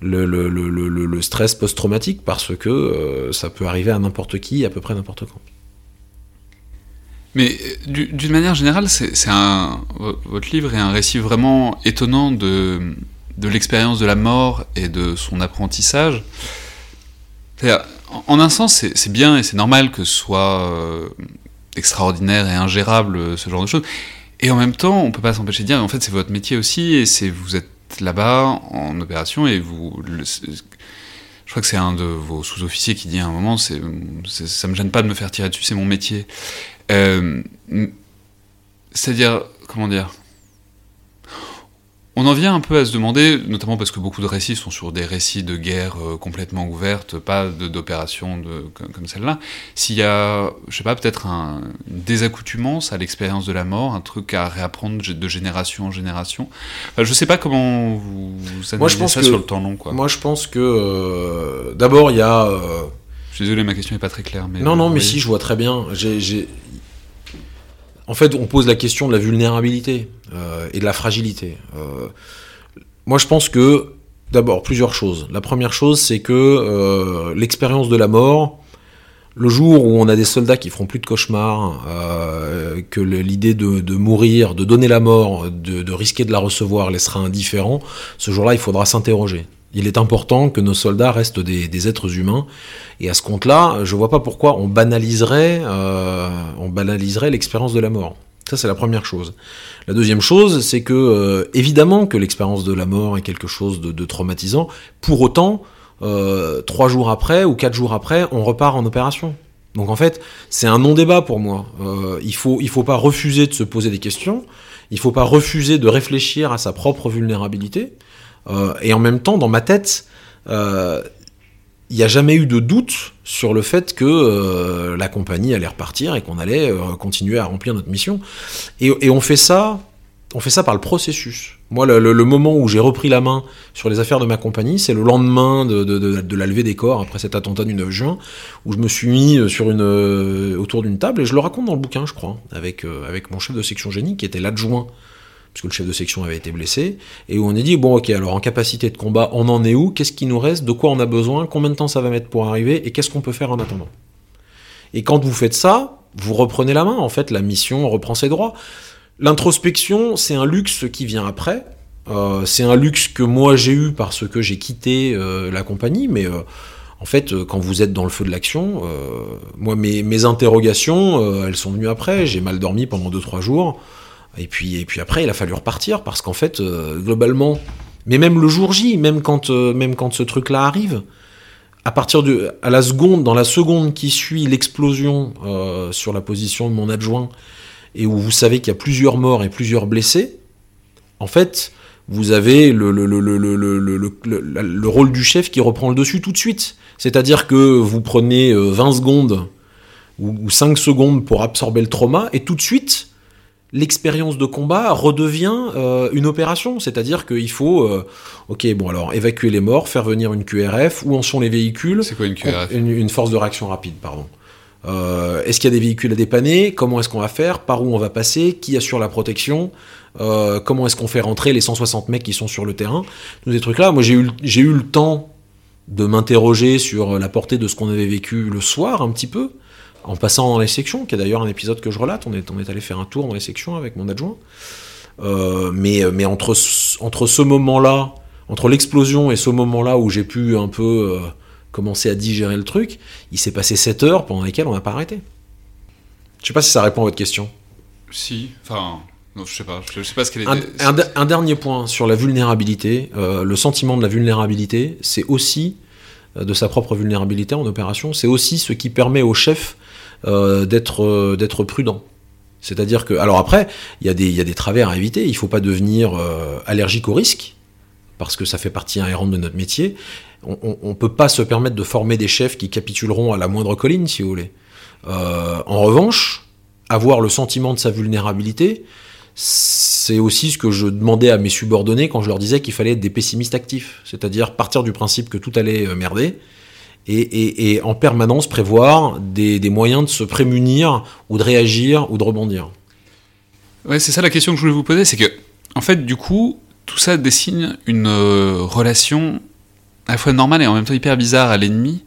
le, stress post-traumatique parce que euh, ça peut arriver à n'importe qui, à peu près n'importe quand. Mais euh, du- d'une manière générale, c'est votre livre est un récit vraiment étonnant de de l'expérience de la mort et de son apprentissage. En un sens, c'est bien et c'est normal que ce soit extraordinaire et ingérable ce genre de choses. Et en même temps, on peut pas s'empêcher de dire, en fait, c'est votre métier aussi et c'est vous êtes là-bas en opération et vous je crois que c'est un de vos sous-officiers qui dit à un moment, c'est- ça me gêne pas de me faire tirer dessus, c'est mon métier. Euh, c'est-à-dire, comment dire On en vient un peu à se demander, notamment parce que beaucoup de récits sont sur des récits de guerre euh, complètement ouvertes, pas d'opérations comme, comme celle-là, s'il y a, je sais pas, peut-être un, une désaccoutumance à l'expérience de la mort, un truc à réapprendre de génération en génération. Enfin, je sais pas comment vous, vous Moi, je pense ça que- sur le temps long, quoi. Moi, je pense que euh, d'abord, il y a. euh, Je suis désolé, ma question n'est pas très claire. Mais non, non, mais si, je vois très bien. J'ai- En fait, on pose la question de la vulnérabilité euh, et de la fragilité. Euh, moi, je pense que, d'abord, plusieurs choses. La première chose, c'est que euh, l'expérience de la mort, le jour où on a des soldats qui feront plus de cauchemars, que l'idée de, mourir, de donner la mort, de, risquer de la recevoir les sera indifférent, ce jour-là, il faudra s'interroger. Il est important que nos soldats restent des, êtres humains. Et à ce compte-là, je vois pas pourquoi on banaliserait, euh, banaliserait l'expérience de la mort. Ça, c'est la première chose. La deuxième chose, c'est que, euh, évidemment, que l'expérience de la mort est quelque chose de, traumatisant. Pour autant, euh, trois jours après ou quatre jours après, on repart en opération. Donc en fait, c'est un non-débat pour moi. Il faut, il faut pas refuser de se poser des questions. Il faut pas refuser de réfléchir à sa propre vulnérabilité. Euh, et en même temps, dans ma tête, euh, il n'y a jamais eu de doute sur le fait que euh, la compagnie allait repartir et qu'on allait euh, continuer à remplir notre mission. Et, on fait ça, on fait ça par le processus. Moi, le, moment où j'ai repris la main sur les affaires de ma compagnie, c'est le lendemain de, la levée des corps après cet attentat du 9 juin, où je me suis mis euh, euh, autour d'une table et je le raconte dans le bouquin, je crois, avec, euh, avec mon chef de section génie qui était l'adjoint puisque le chef de section avait été blessé, et où on a dit, bon ok, alors en capacité de combat, on en est où? Qu'est-ce qui nous reste? De quoi on a besoin? Combien de temps ça va mettre pour arriver? Et qu'est-ce qu'on peut faire en attendant? Et quand vous faites ça, vous reprenez la main, en fait, la mission reprend ses droits. L'introspection, c'est un luxe qui vient après. Euh, c'est un luxe que moi j'ai eu parce que j'ai quitté euh, la compagnie, mais euh, en fait, quand vous êtes dans le feu de l'action, moi mes, interrogations, elles sont venues après. J'ai mal dormi pendant 2-3 jours. Et puis, et puis après, il a fallu repartir parce qu'en fait, euh, globalement, mais même le jour J, même quand, euh, même quand ce truc-là arrive, à partir de, à la seconde, dans la seconde qui suit l'explosion euh, sur la position de mon adjoint, et où vous savez qu'il y a plusieurs morts et plusieurs blessés, en fait, vous avez le, le, le, le, le, le, le, le- le- le rôle du chef qui reprend le dessus tout de suite. C'est-à-dire que vous prenez euh, 20 secondes ou 5 secondes pour absorber le trauma, et tout de suite, l'expérience de combat redevient euh, une opération. C'est-à-dire qu'il faut, euh, ok, bon alors, évacuer les morts, faire venir une QRF, où en sont les véhicules C'est quoi une QRF une, une force de réaction rapide, pardon. Euh, est-ce qu'il y a des véhicules à dépanner? Comment est-ce qu'on va faire? Par où on va passer? Qui assure la protection? Comment est-ce qu'on fait rentrer les 160 mecs qui sont sur le terrain? Tous ces trucs-là. Moi, j'ai eu, j'ai eu le temps de m'interroger sur la portée de ce qu'on avait vécu le soir, un petit peu, en passant dans les sections, qui est d'ailleurs un épisode que je relate. On est, on est allé faire un tour dans les sections avec mon adjoint. Euh, mais, mais entre, ce- entre ce moment-là, entre l'explosion et ce moment-là où j'ai pu un peu euh, commencer à digérer le truc, il s'est passé 7 heures pendant lesquelles on n'a pas arrêté. Je sais pas si ça répond à votre question. Si, enfin, non, je sais pas, je sais pas ce qu'elle Un, était. un un dernier point sur la vulnérabilité. euh, le sentiment de la vulnérabilité, c'est aussi euh, de sa propre vulnérabilité en opération, c'est aussi ce qui permet au chef euh, d'être euh, d'être prudent. C'est-à-dire que, alors après, il y, a des- y a des travers à éviter. Il faut pas devenir euh, allergique au risque, parce que ça fait partie inhérente de notre métier. On ne peut pas se permettre de former des chefs qui capituleront à la moindre colline, si vous voulez. En revanche, avoir le sentiment de sa vulnérabilité, c'est aussi ce que je demandais à mes subordonnés quand je leur disais qu'il fallait être des pessimistes actifs, c'est-à-dire partir du principe que tout allait merder et, en permanence prévoir des, moyens de se prémunir ou de réagir ou de rebondir. Ouais, c'est ça la question que je voulais vous poser, c'est que, en fait, du coup, tout ça dessine une euh, relation à la fois normale et en même temps hyper bizarre à l'ennemi.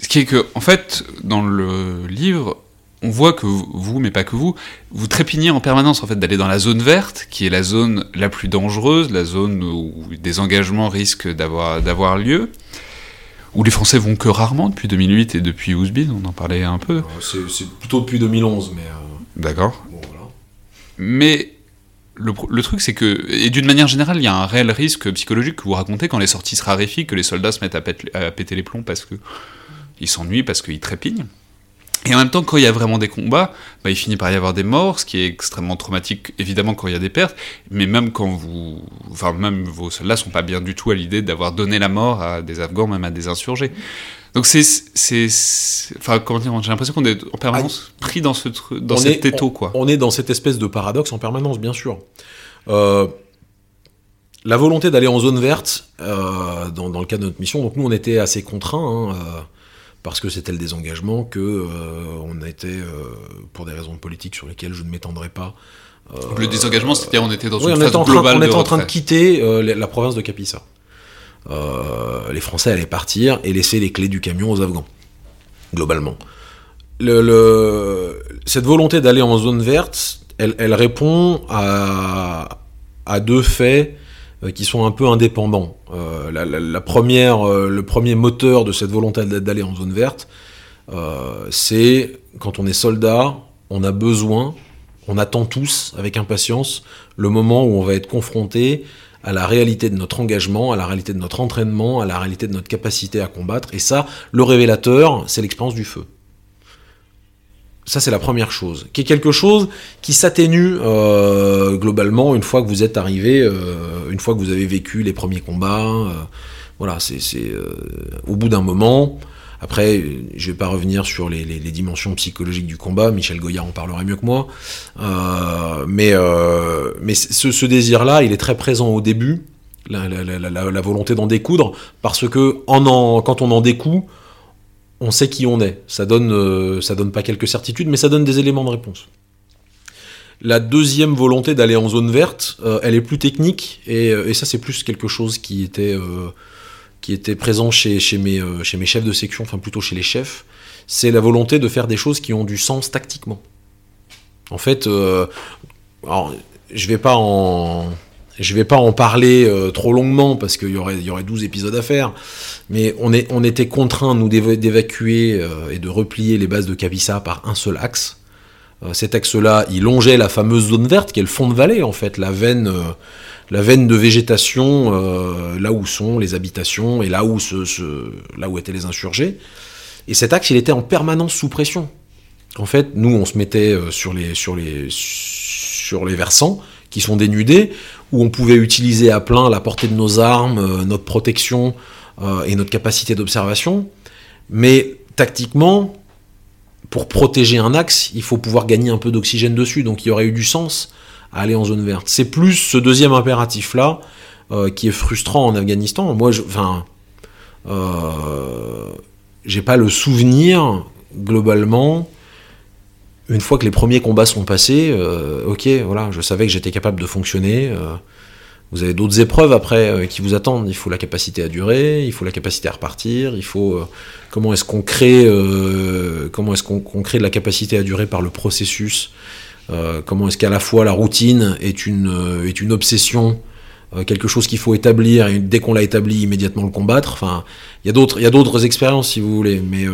Ce qui est que, en fait, dans le livre, on voit que vous, mais pas que vous, vous trépignez en permanence en fait d'aller dans la zone verte, qui est la zone la plus dangereuse, la zone où des engagements risquent d'avoir lieu, où les Français vont que rarement depuis 2008 et depuis Ouzbid, on en parlait un peu. C'est plutôt depuis 2011, mais D'accord. bon, voilà. Mais le, le truc, c'est que, et d'une manière générale, il y a un réel risque psychologique que vous racontez quand les sorties se raréfient, que les soldats se mettent à, pète- à péter les plombs parce que ils s'ennuient, parce qu'ils trépignent. Et en même temps, quand il y a vraiment des combats, bah, il finit par y avoir des morts, ce qui est extrêmement traumatique, évidemment, quand il y a des pertes. Mais même quand vous, enfin, même vos soldats sont pas bien du tout à l'idée d'avoir donné la mort à des Afghans, même à des insurgés. Donc c'est, enfin, comment dire, j'ai l'impression qu'on est en permanence pris dans ce truc, dans On cet est- étau, quoi. On est dans cette espèce de paradoxe en permanence, bien sûr. Euh, la volonté d'aller en zone verte, euh, dans, dans le cadre de notre mission, donc nous on était assez contraints, hein, euh, parce que c'était le désengagement, que euh, on était, euh, pour des raisons politiques sur lesquelles je ne m'étendrai pas. euh, le désengagement, c'est-à-dire on était dans oui, une on phase était en train, globale on de était en train de quitter euh, la la province de Capissa. Euh, les Français allaient partir et laisser les clés du camion aux Afghans, globalement. Le, le- cette volonté d'aller en zone verte, elle, elle répond à, à deux faits qui sont un peu indépendants. Euh, la, la- la première, euh, le premier moteur de cette volonté d'a- d'aller en zone verte, euh, c'est quand on est soldat, on a besoin, on attend tous avec impatience le moment où on va être confronté à la réalité de notre engagement, à la réalité de notre entraînement, à la réalité de notre capacité à combattre. Et ça, le révélateur, c'est l'expérience du feu. Ça, c'est la première chose. Qui est quelque chose qui s'atténue euh, globalement une fois que vous êtes arrivé, euh, une fois que vous avez vécu les premiers combats. euh, voilà, c'est au bout d'un moment. Après, je vais pas revenir sur les, les- dimensions psychologiques du combat. Michel Goya en parlerait mieux que moi. Mais mais ce, désir-là, il est très présent au début. La, la- volonté d'en découdre, parce que en en, quand on en découd, on sait qui on est. Ça donne, euh, donne pas quelques certitudes, mais ça donne des éléments de réponse. La deuxième volonté d'aller en zone verte, euh, elle est plus technique, et, euh, et ça c'est plus quelque chose qui était, présent chez, mes, chefs de section, enfin plutôt chez les chefs, c'est la volonté de faire des choses qui ont du sens tactiquement. En fait, alors, je vais pas en... Je vais pas en parler euh, trop longuement parce qu'il y aurait, y aurait 12 épisodes à faire, mais on, était contraints, nous, d'éva- d'évacuer euh, et de replier les bases de Capissa par un seul axe. Euh, cet axe-là, il longeait la fameuse zone verte, qui est le fond de vallée, en fait, la veine, la veine de végétation, là où sont les habitations et là où, étaient les insurgés. Et cet axe, il était en permanence sous pression. En fait, nous, on se mettait sur les versants qui sont dénudés, où on pouvait utiliser à plein la portée de nos armes, euh, notre protection euh, et notre capacité d'observation. Mais tactiquement, pour protéger un axe, il faut pouvoir gagner un peu d'oxygène dessus. Donc il y aurait eu du sens à aller en zone verte. C'est plus ce deuxième impératif-là euh, qui est frustrant en Afghanistan. Moi, je, enfin, j'ai pas le souvenir globalement. Une fois que les premiers combats sont passés, euh, ok, voilà, je savais que j'étais capable de fonctionner. euh, vous avez d'autres épreuves après euh, qui vous attendent. Il faut la capacité à durer, il faut la capacité à repartir, il faut comment est-ce qu'on crée, comment est-ce qu'on crée de la capacité à durer par le processus. comment est-ce qu'à la fois la routine est une est une obsession, quelque chose qu'il faut établir et dès qu'on l'a établi immédiatement le combattre. Enfin, il y a d'autres il y a d'autres expériences si vous voulez, mais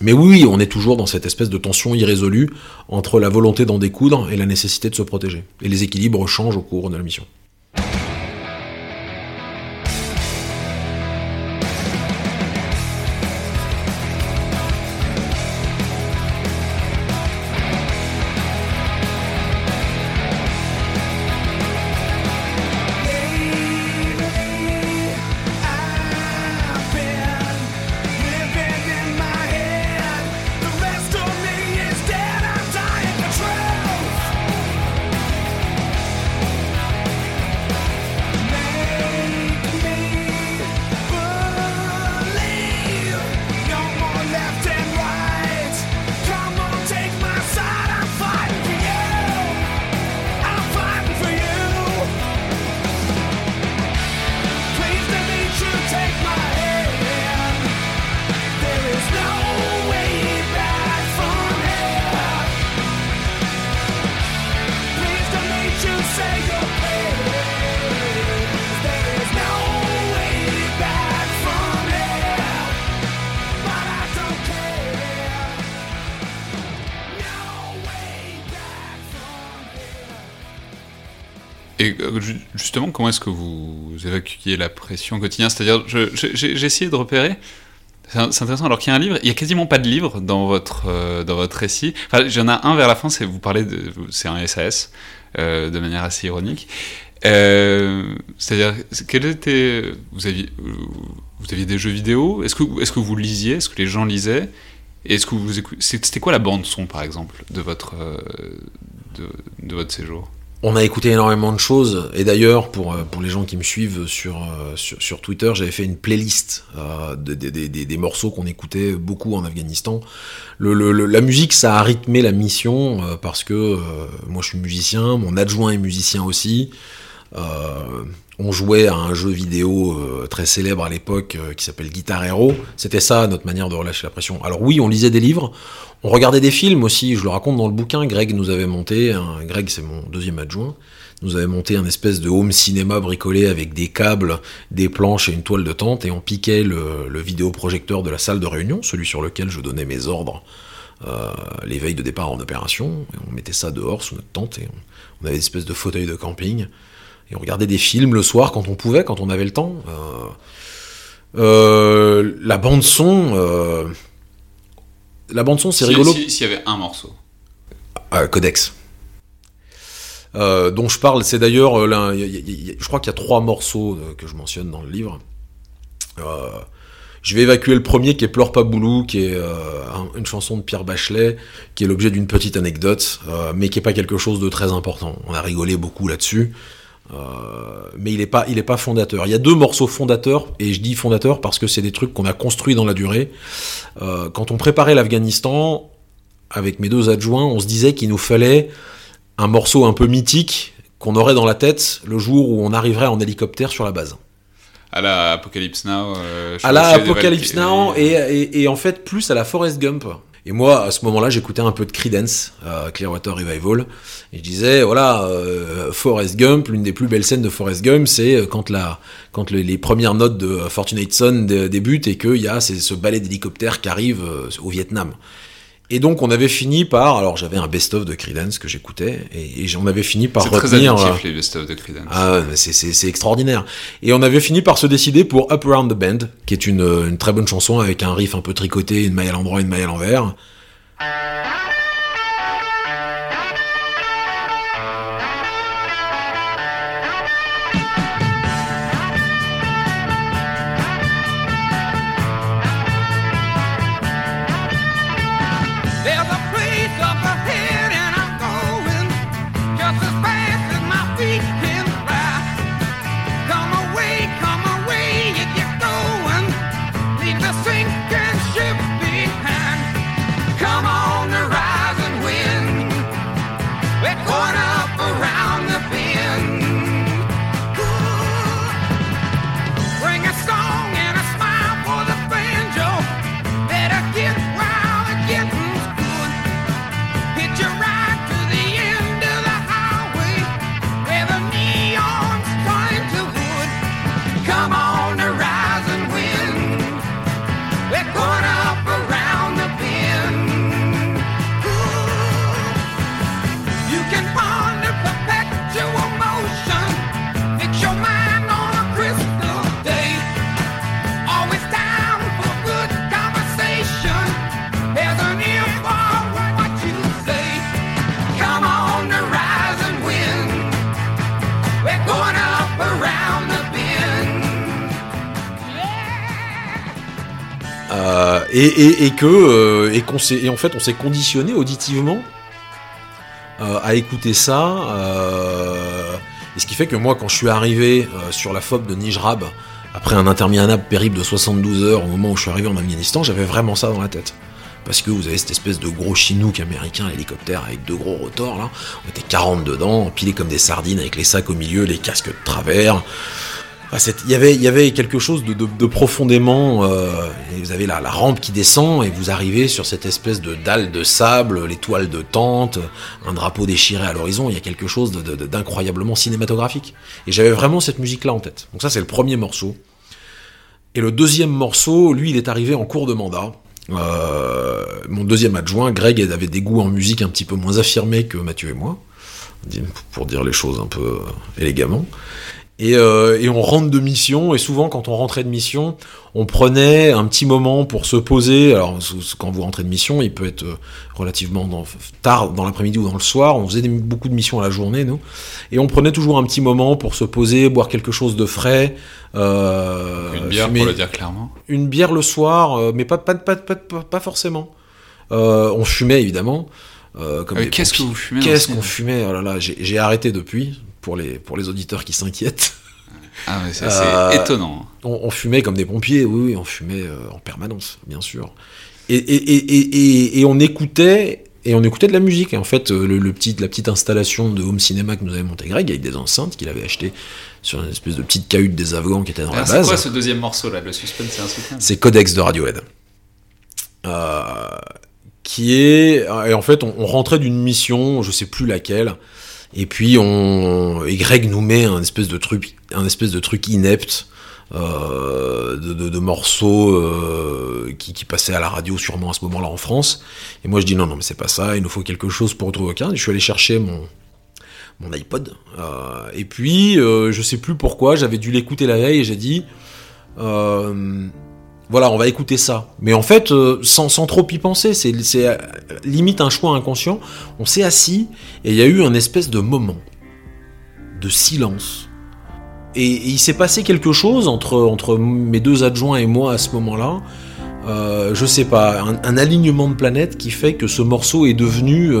mais oui, on est toujours dans cette espèce de tension irrésolue entre la volonté d'en découdre et la nécessité de se protéger. Et les équilibres changent au cours de la mission. Justement, comment est-ce que vous évacuiez la pression quotidienne C'est-à-dire, j'ai essayé de repérer. C'est intéressant. Alors qu'il y a un livre, il y a quasiment pas de livre dans votre euh, dans votre récit. Enfin, j'en ai un vers la fin. C'est vous parlez de, c'est un SAS euh, de manière assez ironique. Euh, C'est-à-dire, quel était vous aviez vous aviez des jeux vidéo? Est-ce que est-ce que vous lisiez? Est-ce que les gens lisaient? Est-ce que vous C'était quoi la bande son, par exemple, de votre euh, de, de votre séjour? On a écouté énormément de choses, et d'ailleurs, pour, euh, les gens qui me suivent sur, euh, Twitter, j'avais fait une playlist euh, de- de- de- des- morceaux qu'on écoutait beaucoup en Afghanistan. La musique, ça a rythmé la mission, parce que moi je suis musicien, mon adjoint est musicien aussi. On jouait à un jeu vidéo euh, très célèbre à l'époque euh, qui s'appelle Guitar Hero. C'était ça notre manière de relâcher la pression. Alors oui, on lisait des livres, on regardait des films aussi. Je le raconte dans le bouquin. Greg nous avait monté, Greg c'est mon deuxième adjoint, nous avait monté un espèce de home cinéma bricolé avec des câbles, des planches et une toile de tente, et on piquait le, vidéoprojecteur de la salle de réunion, celui sur lequel je donnais mes ordres. euh, les veilles de départ en opération, on mettait ça dehors sous notre tente et on, on avait des espèces de fauteuils de camping et on regardait des films le soir quand on pouvait, quand on avait le temps. Euh, euh, la bande son, euh, la bande son, c'est Si- rigolo. si- S'il y avait un morceau. Codex. Euh, dont je parle, c'est d'ailleurs, je crois qu'il y a trois morceaux que je mentionne dans le livre. Euh, je vais évacuer le premier qui est Pleure pas Boulou, qui est euh, un- une chanson de Pierre Bachelet, qui est l'objet d'une petite anecdote, mais qui est pas quelque chose de très important. On a rigolé beaucoup là-dessus. Euh, mais il est pas, il est pas fondateur. Il y a deux morceaux fondateurs, et je dis fondateurs parce que c'est des trucs qu'on a construits dans la durée. Euh, quand on préparait l'Afghanistan, avec mes deux adjoints, on se disait qu'il nous fallait un morceau un peu mythique qu'on aurait dans la tête le jour où on arriverait en hélicoptère sur la base. À la Apocalypse Now. euh, À la Apocalypse. Now et, et- et en fait plus à la Forest Gump. Et moi, à ce moment-là, j'écoutais un peu de Creedence, euh, Clearwater Revival, et je disais, voilà, euh, Forrest Gump, l'une des plus belles scènes de Forrest Gump, c'est euh, quand la, quand le- les premières notes de euh, Fortunate Son dé- débutent et qu'il y a ce ballet d'hélicoptères qui arrive euh, au Vietnam. Et donc, on avait fini par, alors j'avais un best-of de Creedence que j'écoutais, et, et on avait fini par C'est très retenir. euh, addictif, les best-of de Creedence. ah, mais c'est- c'est c'est extraordinaire. Et on avait fini par se décider pour Up Around the Bend, qui est une, une très bonne chanson avec un riff un peu tricoté, une maille à l'endroit, une maille à l'envers. Euh, et en fait on s'est conditionné auditivement euh, à écouter ça. euh, et ce qui fait que moi, quand je suis arrivé sur la FOB de Nijrab, après un interminable périple de 72 heures, au moment où je suis arrivé en Afghanistan, j'avais vraiment ça dans la tête. Parce que vous avez cette espèce de gros chinook américain, hélicoptère avec deux gros rotors là. On était 40 dedans, empilés comme des sardines avec les sacs au milieu, les casques de travers. Ah, c'est- Il y, avait, quelque chose de, profondément. euh, vous avez la, rampe qui descend et vous arrivez sur cette espèce de dalle de sable, les toiles de tente, un drapeau déchiré à l'horizon. Il y a quelque chose d'incroyablement cinématographique. Et j'avais vraiment cette musique-là en tête. Donc ça, c'est le premier morceau. Et le deuxième morceau, lui, il est arrivé en cours de mandat. Euh, mon deuxième adjoint, Greg, avait des goûts en musique un petit peu moins affirmés que Mathieu et moi. pour dire les choses un peu élégamment. Et, euh, et, on rentre de mission, et souvent quand on rentrait de mission, on prenait un petit moment pour se poser. Alors quand vous rentrez de mission, il peut être euh, relativement dans, tard dans l'après-midi ou dans le soir. On faisait des, beaucoup de missions à la journée, nous, et on prenait toujours un petit moment pour se poser, boire quelque chose de frais. Euh, une bière, fumer, pour le dire clairement. Une bière le soir, mais pas, pas, pas, pas, pas forcément. Euh, on fumait évidemment. Euh, Qu'est-ce que vous fumez Qu'est-ce qu'on fumait? Oh là là, j'ai arrêté depuis pour les, pour les auditeurs qui s'inquiètent. Ah, mais c'est euh, étonnant. On, on, fumait comme des pompiers, oui, oui on fumait euh, en permanence, bien sûr. Et, et, et, et, on écoutait. Et on écoutait de la musique. Et en fait, euh, le, petit, la petite installation de home cinéma que nous avait monté Greg avec des enceintes qu'il avait acheté sur une espèce de petite cahute des Afghans qui était dans la base. C'est quoi ce deuxième morceau là Le suspense, c'est un C'est Codex de Radiohead. Euh, qui est. Et en fait, on, on rentrait d'une mission, je sais plus laquelle, et puis on, et Greg nous met un espèce de truc, un espèce de truc inepte. Euh, de, morceaux euh, qui, qui, passaient à la radio sûrement à ce moment-là en France. Et moi je dis non, non, mais c'est pas ça, il nous faut quelque chose pour retrouver aucun. Je suis allé chercher mon, mon iPod. Euh, et puis, je sais plus pourquoi, j'avais dû l'écouter la veille et j'ai dit voilà, on va écouter ça. Mais en fait, euh, sans, sans, trop y penser, c'est euh, limite un choix inconscient. On s'est assis et il y a eu un espèce de moment de silence. Et, il s'est passé quelque chose entre, entre mes deux adjoints et moi à ce moment-là. Euh, je sais pas, un, alignement de planètes qui fait que ce morceau est devenu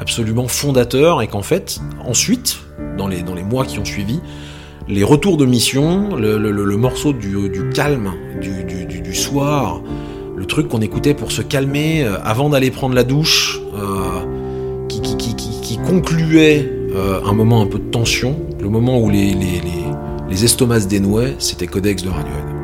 absolument fondateur et qu'en fait, ensuite, dans les, dans les mois qui ont suivi, les retours de mission, le, morceau du, calme, du, soir, le truc qu'on écoutait pour se calmer euh, avant d'aller prendre la douche, euh, qui, concluait euh, un moment un peu de tension, le moment où les estomacs se dénouaient, c'était Codex de Radiohead.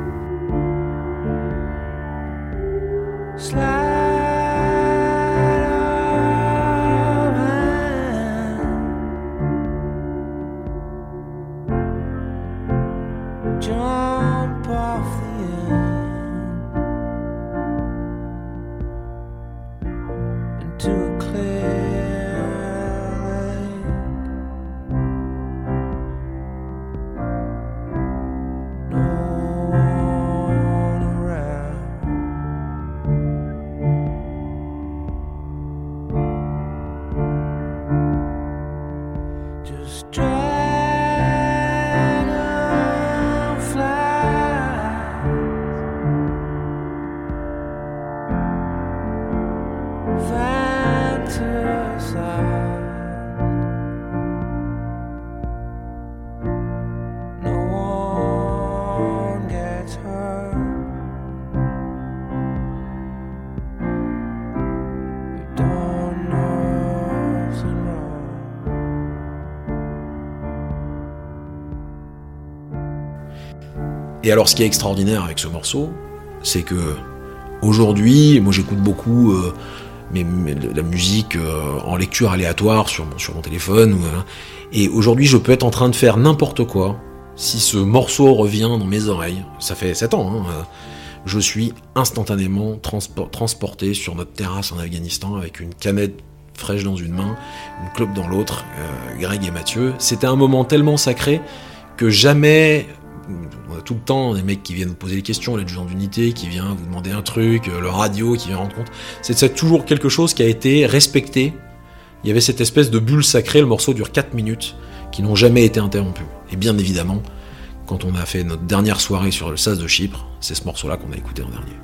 Et alors, ce qui est extraordinaire avec ce morceau, c'est que aujourd'hui, moi j'écoute beaucoup euh, la musique euh, en lecture aléatoire sur mon, téléphone. Euh, et aujourd'hui, je peux être en train de faire n'importe quoi. Si ce morceau revient dans mes oreilles, ça fait 7 ans, hein, euh, je suis instantanément transpor transporté sur notre terrasse en Afghanistan avec une canette fraîche dans une main, une clope dans l'autre, Greg et Mathieu. C'était un moment tellement sacré que jamais tout le temps des mecs qui viennent vous poser des questions, l'adjudant d'unité qui vient vous demander un truc, le radio qui vient rendre compte. C'est toujours quelque chose qui a été respecté. Il y avait cette espèce de bulle sacrée, le morceau dure 4 minutes, qui n'ont jamais été interrompus. Et bien évidemment, quand on a fait notre dernière soirée sur le SAS de Chypre, c'est ce morceau-là qu'on a écouté en dernier.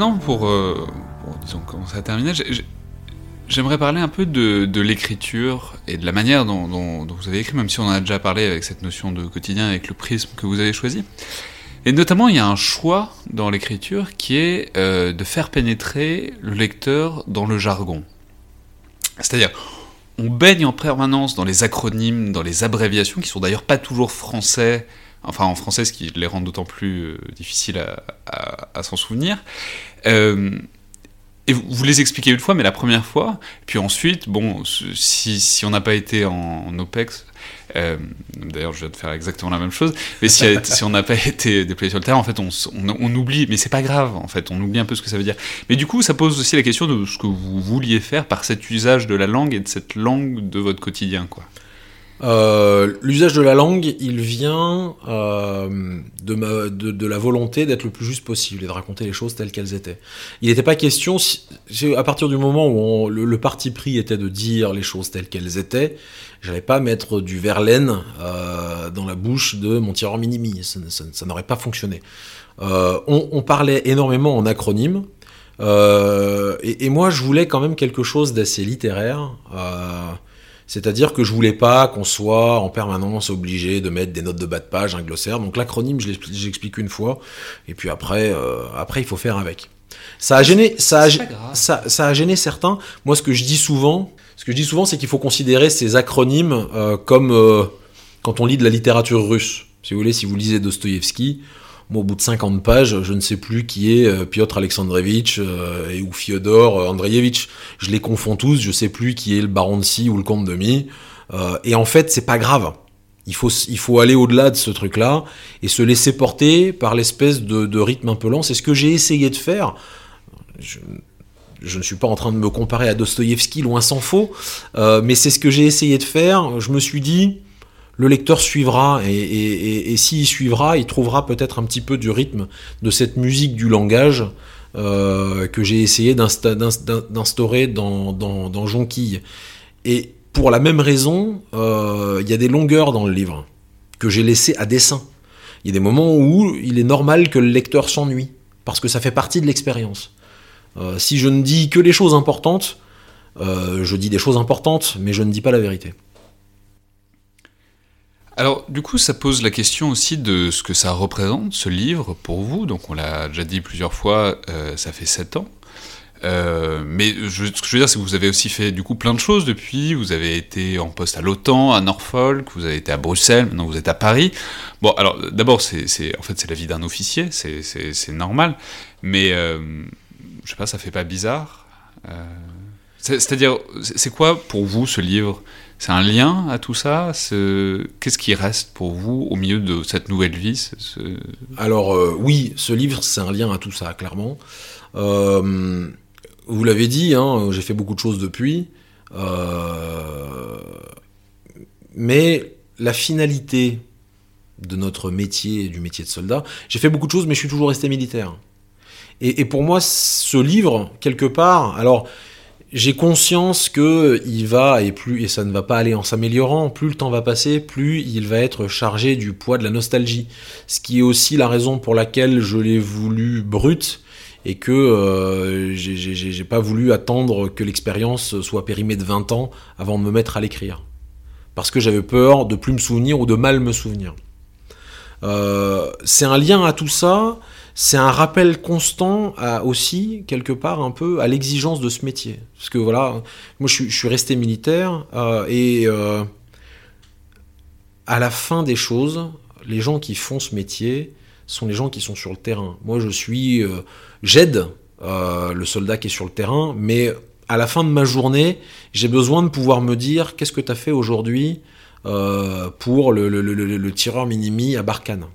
Maintenant, pour, euh, disons, commencer à terminer, j'aimerais parler un peu de, l'écriture et de la manière dont, vous avez écrit, même si on en a déjà parlé avec cette notion de quotidien, avec le prisme que vous avez choisi. Et notamment, il y a un choix dans l'écriture qui est euh, de faire pénétrer le lecteur dans le jargon. C'est-à-dire, on baigne en permanence dans les acronymes, dans les abréviations, qui sont d'ailleurs pas toujours français, enfin en français, ce qui les rend d'autant plus euh, difficiles à, s'en souvenir. Euh, et vous, les expliquez une fois, mais la première fois, puis ensuite, bon, si, on n'a pas été en, OPEX, euh, d'ailleurs je viens de faire exactement la même chose, mais si, on n'a pas été déployé sur le terrain, en fait on, on oublie, mais c'est pas grave, en fait, on oublie un peu ce que ça veut dire. Mais du coup, ça pose aussi la question de ce que vous vouliez faire par cet usage de la langue et de cette langue de votre quotidien, quoi. Euh, L'usage de la langue, il vient euh, de, la volonté d'être le plus juste possible et de raconter les choses telles qu'elles étaient. Il n'était pas question, à partir du moment où le, parti pris était de dire les choses telles qu'elles étaient, j'allais pas mettre du Verlaine euh, dans la bouche de mon tireur minimi, ça, n'aurait pas fonctionné. On, parlait énormément en acronyme. Euh, et, moi, je voulais quand même quelque chose d'assez littéraire. C'est-à-dire que je voulais pas qu'on soit en permanence obligé de mettre des notes de bas de page, un glossaire. Donc l'acronyme, je l'expli- j'explique une fois, et puis après, euh, après il faut faire avec. Ça a gêné, ça a, C'est pas grave. ça, ça a gêné certains. Moi, ce que je dis souvent, ce que je dis souvent, c'est qu'il faut considérer ces acronymes euh, comme euh, quand on lit de la littérature russe. Si vous voulez, si vous lisez Dostoïevski, moi, au bout de 50 pages, je ne sais plus qui est euh, Piotr Alexandrovitch euh, et ou Fyodor euh, Andreevitch. Je les confonds tous, je sais plus qui est le baron de Si ou le comte de Mi. Et en fait, c'est pas grave. Il faut, il faut aller au-delà de ce truc-là et se laisser porter par l'espèce de, de rythme un peu lent. C'est ce que j'ai essayé de faire. Je, ne suis pas en train de me comparer à Dostoïevski, loin s'en faut, mais c'est ce que j'ai essayé de faire. Je me suis dit, le lecteur suivra, et, et, et, s'il suivra, il trouvera peut-être un petit peu du rythme de cette musique du langage euh, que j'ai essayé d'insta- d'insta- d'instaurer dans, Jonquille. Et pour la même raison, euh, il y a des longueurs dans le livre que j'ai laissées à dessein. Il y a des moments où il est normal que le lecteur s'ennuie, parce que ça fait partie de l'expérience. Euh, si je ne dis que les choses importantes, je dis des choses importantes, mais je ne dis pas la vérité. Alors, du coup, ça pose la question aussi de ce que ça représente, ce livre, pour vous. Donc, on l'a déjà dit plusieurs fois, euh, ça fait sept ans. Euh, mais je, ce que je veux dire, c'est que vous avez aussi fait du coup plein de choses depuis. Vous avez été en poste à l'OTAN, à Norfolk, vous avez été à Bruxelles, maintenant vous êtes à Paris. Bon, alors d'abord, c'est, en fait, c'est la vie d'un officier, c'est, normal. Mais euh, je sais pas, ça fait pas bizarre. Euh, c'est, c'est-à-dire, c'est, c'est quoi pour vous ce livre? C'est un lien à tout ça Qu'est-ce qui reste pour vous au milieu de cette nouvelle vie Alors euh, oui, ce livre, c'est un lien à tout ça, clairement. Euh, vous l'avez dit, hein, j'ai fait beaucoup de choses depuis. Euh, mais la finalité de notre métier, du métier de soldat, j'ai fait beaucoup de choses, mais je suis toujours resté militaire. Et, et pour moi, ce livre, quelque part, alors j'ai conscience que il va et plus et ça ne va pas aller en s'améliorant. Plus le temps va passer, plus il va être chargé du poids de la nostalgie. Ce qui est aussi la raison pour laquelle je l'ai voulu brut et que euh, j'ai- pas voulu attendre que l'expérience soit périmée de 20 ans avant de me mettre à l'écrire. Parce que j'avais peur de plus me souvenir ou de mal me souvenir. Euh, c'est un lien à tout ça, c'est un rappel constant aussi, quelque part, un peu à l'exigence de ce métier. Parce que voilà, moi je suis, resté militaire euh, et euh, à la fin des choses, les gens qui font ce métier sont les gens qui sont sur le terrain. Moi je suis, euh, j'aide euh, le soldat qui est sur le terrain, mais à la fin de ma journée, j'ai besoin de pouvoir me dire qu'est-ce que tu as fait aujourd'hui pour le- le tireur minimi à Barkhane?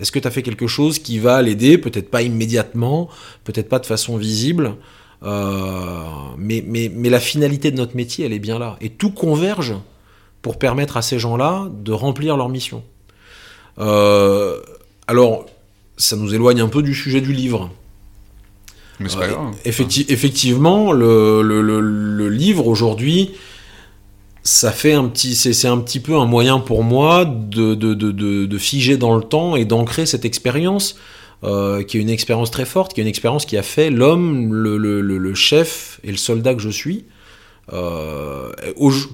Est-ce que tu as fait quelque chose qui va l'aider, peut-être pas immédiatement, peut-être pas de façon visible, euh, mais, mais, mais la finalité de notre métier, elle est bien là. Et tout converge pour permettre à ces gens-là de remplir leur mission. Euh, alors, ça nous éloigne un peu du sujet du livre. Mais c'est Euh, pas grave. effecti- effectivement, le, le- le- le livre aujourd'hui, ça fait un petit, c'est un petit peu un moyen pour moi de, de, de, de- figer dans le temps et d'ancrer cette expérience, euh, qui est une expérience très forte, qui est une expérience qui a fait l'homme, le, le- le- chef et le soldat que je suis. Euh,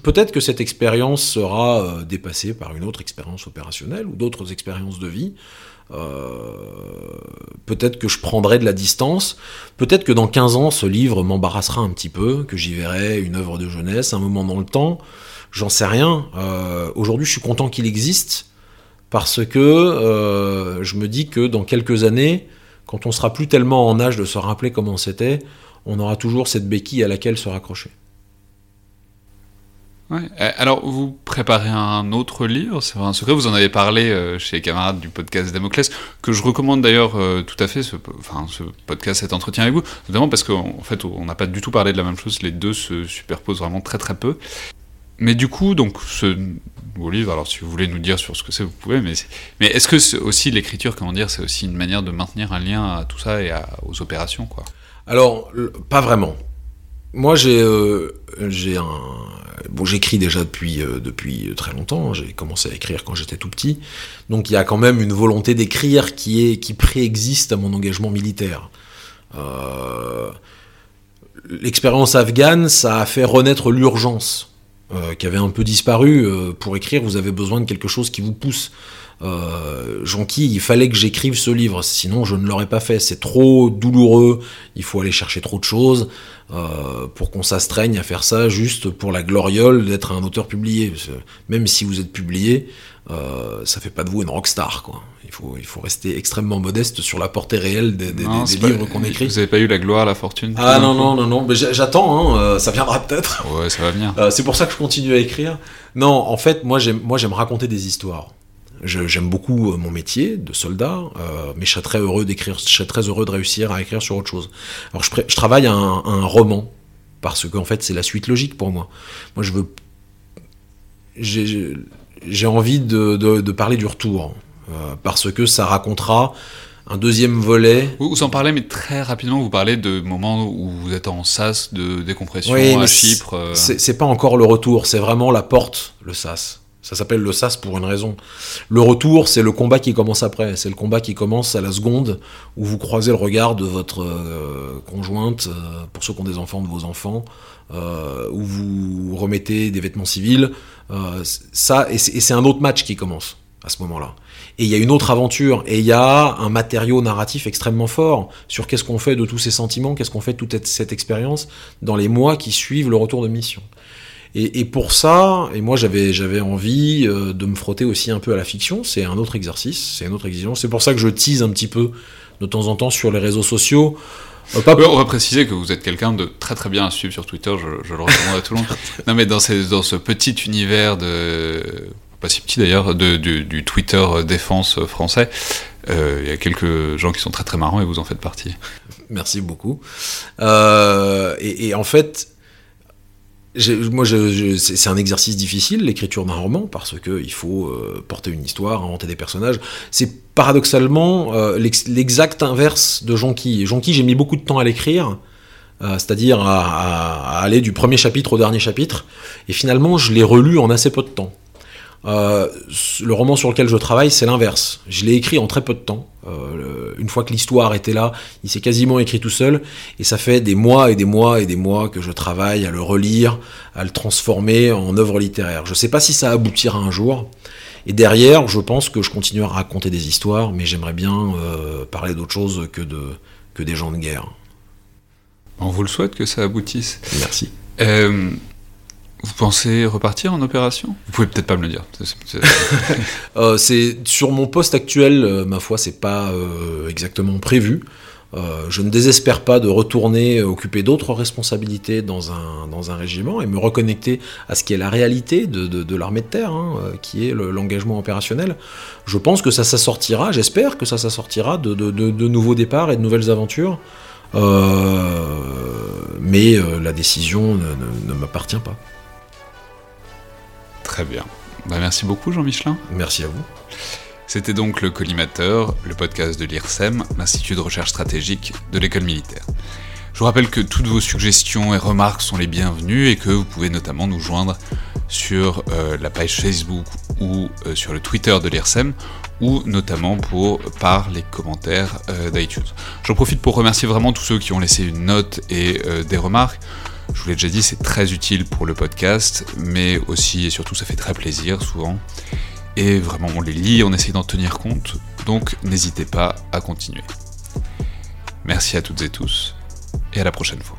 Peut-être que cette expérience sera euh, dépassée par une autre expérience opérationnelle ou d'autres expériences de vie. Euh, peut-être que je prendrai de la distance, peut-être que dans 15 ans, ce livre m'embarrassera un petit peu, que j'y verrai une œuvre de jeunesse, un moment dans le temps, j'en sais rien. Euh, Aujourd'hui, je suis content qu'il existe, parce que euh, je me dis que dans quelques années, quand on sera plus tellement en âge de se rappeler comment c'était, on aura toujours cette béquille à laquelle se raccrocher. Euh, Alors, vous préparez un autre livre, c'est un secret, vous en avez parlé euh, chez les camarades du podcast Damoclès, que je recommande d'ailleurs euh, tout à fait, ce, enfin, ce podcast, cet entretien avec vous, notamment parce qu'en fait, on n'a pas du tout parlé de la même chose, les deux se superposent vraiment très très peu. Mais du coup, donc, ce nouveau livre, alors si vous voulez nous dire sur ce que c'est, vous pouvez, mais, est-ce que aussi l'écriture, comment dire, c'est aussi une manière de maintenir un lien à tout ça et aux opérations, quoi? Alors, pas vraiment. Moi, j'ai euh, un j'écris déjà depuis euh, depuis très longtemps. J'ai commencé à écrire quand j'étais tout petit, donc il y a quand même une volonté d'écrire qui qui préexiste à mon engagement militaire. Euh, L'expérience afghane, ça a fait renaître l'urgence qui avait un peu disparu. Pour écrire, vous avez besoin de quelque chose qui vous pousse. Euh, Jonqui, il fallait que j'écrive ce livre, sinon je ne l'aurais pas fait. C'est trop douloureux, il faut aller chercher trop de choses euh, pour qu'on s'astreigne à faire ça juste pour la gloriole d'être un auteur publié. Même si vous êtes publié, euh, ça fait pas de vous une rockstar. Quoi. Il, faut, il faut rester extrêmement modeste sur la portée réelle des, des- Non, des livres qu'on écrit. Vous n'avez pas eu la gloire, la fortune Ah non, non, non, non, mais j'a- j'attends, hein, euh, ça viendra peut-être. Ouais, ça va venir. Euh, c'est pour ça que je continue à écrire. Non, en fait, moi j'aime, moi j'aime raconter des histoires. J'aime beaucoup euh, mon métier de soldat, euh, mais je serais très heureux d'écrire, je serais très heureux de réussir à écrire sur autre chose. Alors je, travaille à un, à un roman parce que en fait c'est la suite logique pour moi. Moi je veux, j'ai, j'ai- envie de, de- de parler du retour euh, parce que ça racontera un deuxième volet Vous, vous en parlez, mais très rapidement, vous parlez de moments où vous êtes en sas de décompression Oui, à Chypre. C'est c'est pas encore le retour, c'est vraiment la porte, le sas. Ça s'appelle le sas pour une raison. Le retour, c'est le combat qui commence après. C'est le combat qui commence à la seconde où vous croisez le regard de votre euh, conjointe, euh, pour ceux qui ont des enfants, de vos enfants, euh, où vous remettez des vêtements civils. Ça, et c'est un autre match qui commence à ce moment-là. Et il y a une autre aventure, et il y a un matériau narratif extrêmement fort sur qu'est-ce qu'on fait de tous ces sentiments, qu'est-ce qu'on fait de toute cette expérience dans les mois qui suivent le retour de mission. Et, et pour ça, et moi j'avais j'avais envie euh, de me frotter aussi un peu à la fiction. C'est un autre exercice, c'est une autre exigence. C'est pour ça que je tease un petit peu de temps en temps sur les réseaux sociaux. Euh, pas on va préciser que vous êtes quelqu'un de très très bien à suivre sur Twitter, je, je le recommande à tout le monde. Non mais dans, ces- dans ce petit univers de... pas si petit d'ailleurs, du, du Twitter défense français, euh, il y a quelques gens qui sont très très marrants et vous en faites partie. Merci beaucoup. Euh, et, et en fait, moi, c'est un exercice difficile, l'écriture d'un roman, parce que il faut euh, porter une histoire, inventer des personnages. C'est paradoxalement euh, l'ex- l'exact inverse de Jonqui. Jonqui, j'ai mis beaucoup de temps à l'écrire, euh, c'est-à-dire à aller du premier chapitre au dernier chapitre, et finalement, je l'ai relu en assez peu de temps. Euh, le roman sur lequel je travaille, c'est l'inverse. Je l'ai écrit en très peu de temps. Euh, une fois que l'histoire était là, il s'est quasiment écrit tout seul. Et ça fait des mois et des mois et des mois que je travaille à le relire, à le transformer en œuvre littéraire. Je sais pas si ça aboutira un jour. Et derrière, je pense que je continuerai à raconter des histoires, mais j'aimerais bien euh, parler d'autre chose que, de, que des gens de guerre. On vous le souhaite que ça aboutisse. Merci. Vous pensez repartir en opération? Vous pouvez peut-être pas me le dire. C'est- Euh, sur mon poste actuel, euh, ma foi, c'est pas euh, exactement prévu. Je ne désespère pas de retourner occuper d'autres responsabilités dans un, dans un régiment et me reconnecter à ce qui est la réalité de, de- l'armée de terre, hein, qui est le- l'engagement opérationnel. Je pense que ça s'assortira, j'espère que ça s'assortira de, de, nouveaux départs et de nouvelles aventures. Mais la décision ne- ne m'appartient pas. Très bien. Bah, merci beaucoup Jean Michelin. Merci à vous. C'était donc le Collimateur, le podcast de l'IRSEM, l'Institut de recherche stratégique de l'école militaire. Je vous rappelle que toutes vos suggestions et remarques sont les bienvenues et que vous pouvez notamment nous joindre sur euh, la page Facebook ou euh, sur le Twitter de l'IRSEM ou notamment pour par les commentaires euh, d'iTunes. J'en profite pour remercier vraiment tous ceux qui ont laissé une note et des remarques. Je vous l'ai déjà dit, c'est très utile pour le podcast, mais aussi et surtout ça fait très plaisir souvent. Et vraiment, on les lit, on essaie d'en tenir compte. Donc n'hésitez pas à continuer. Merci à toutes et tous, et à la prochaine fois.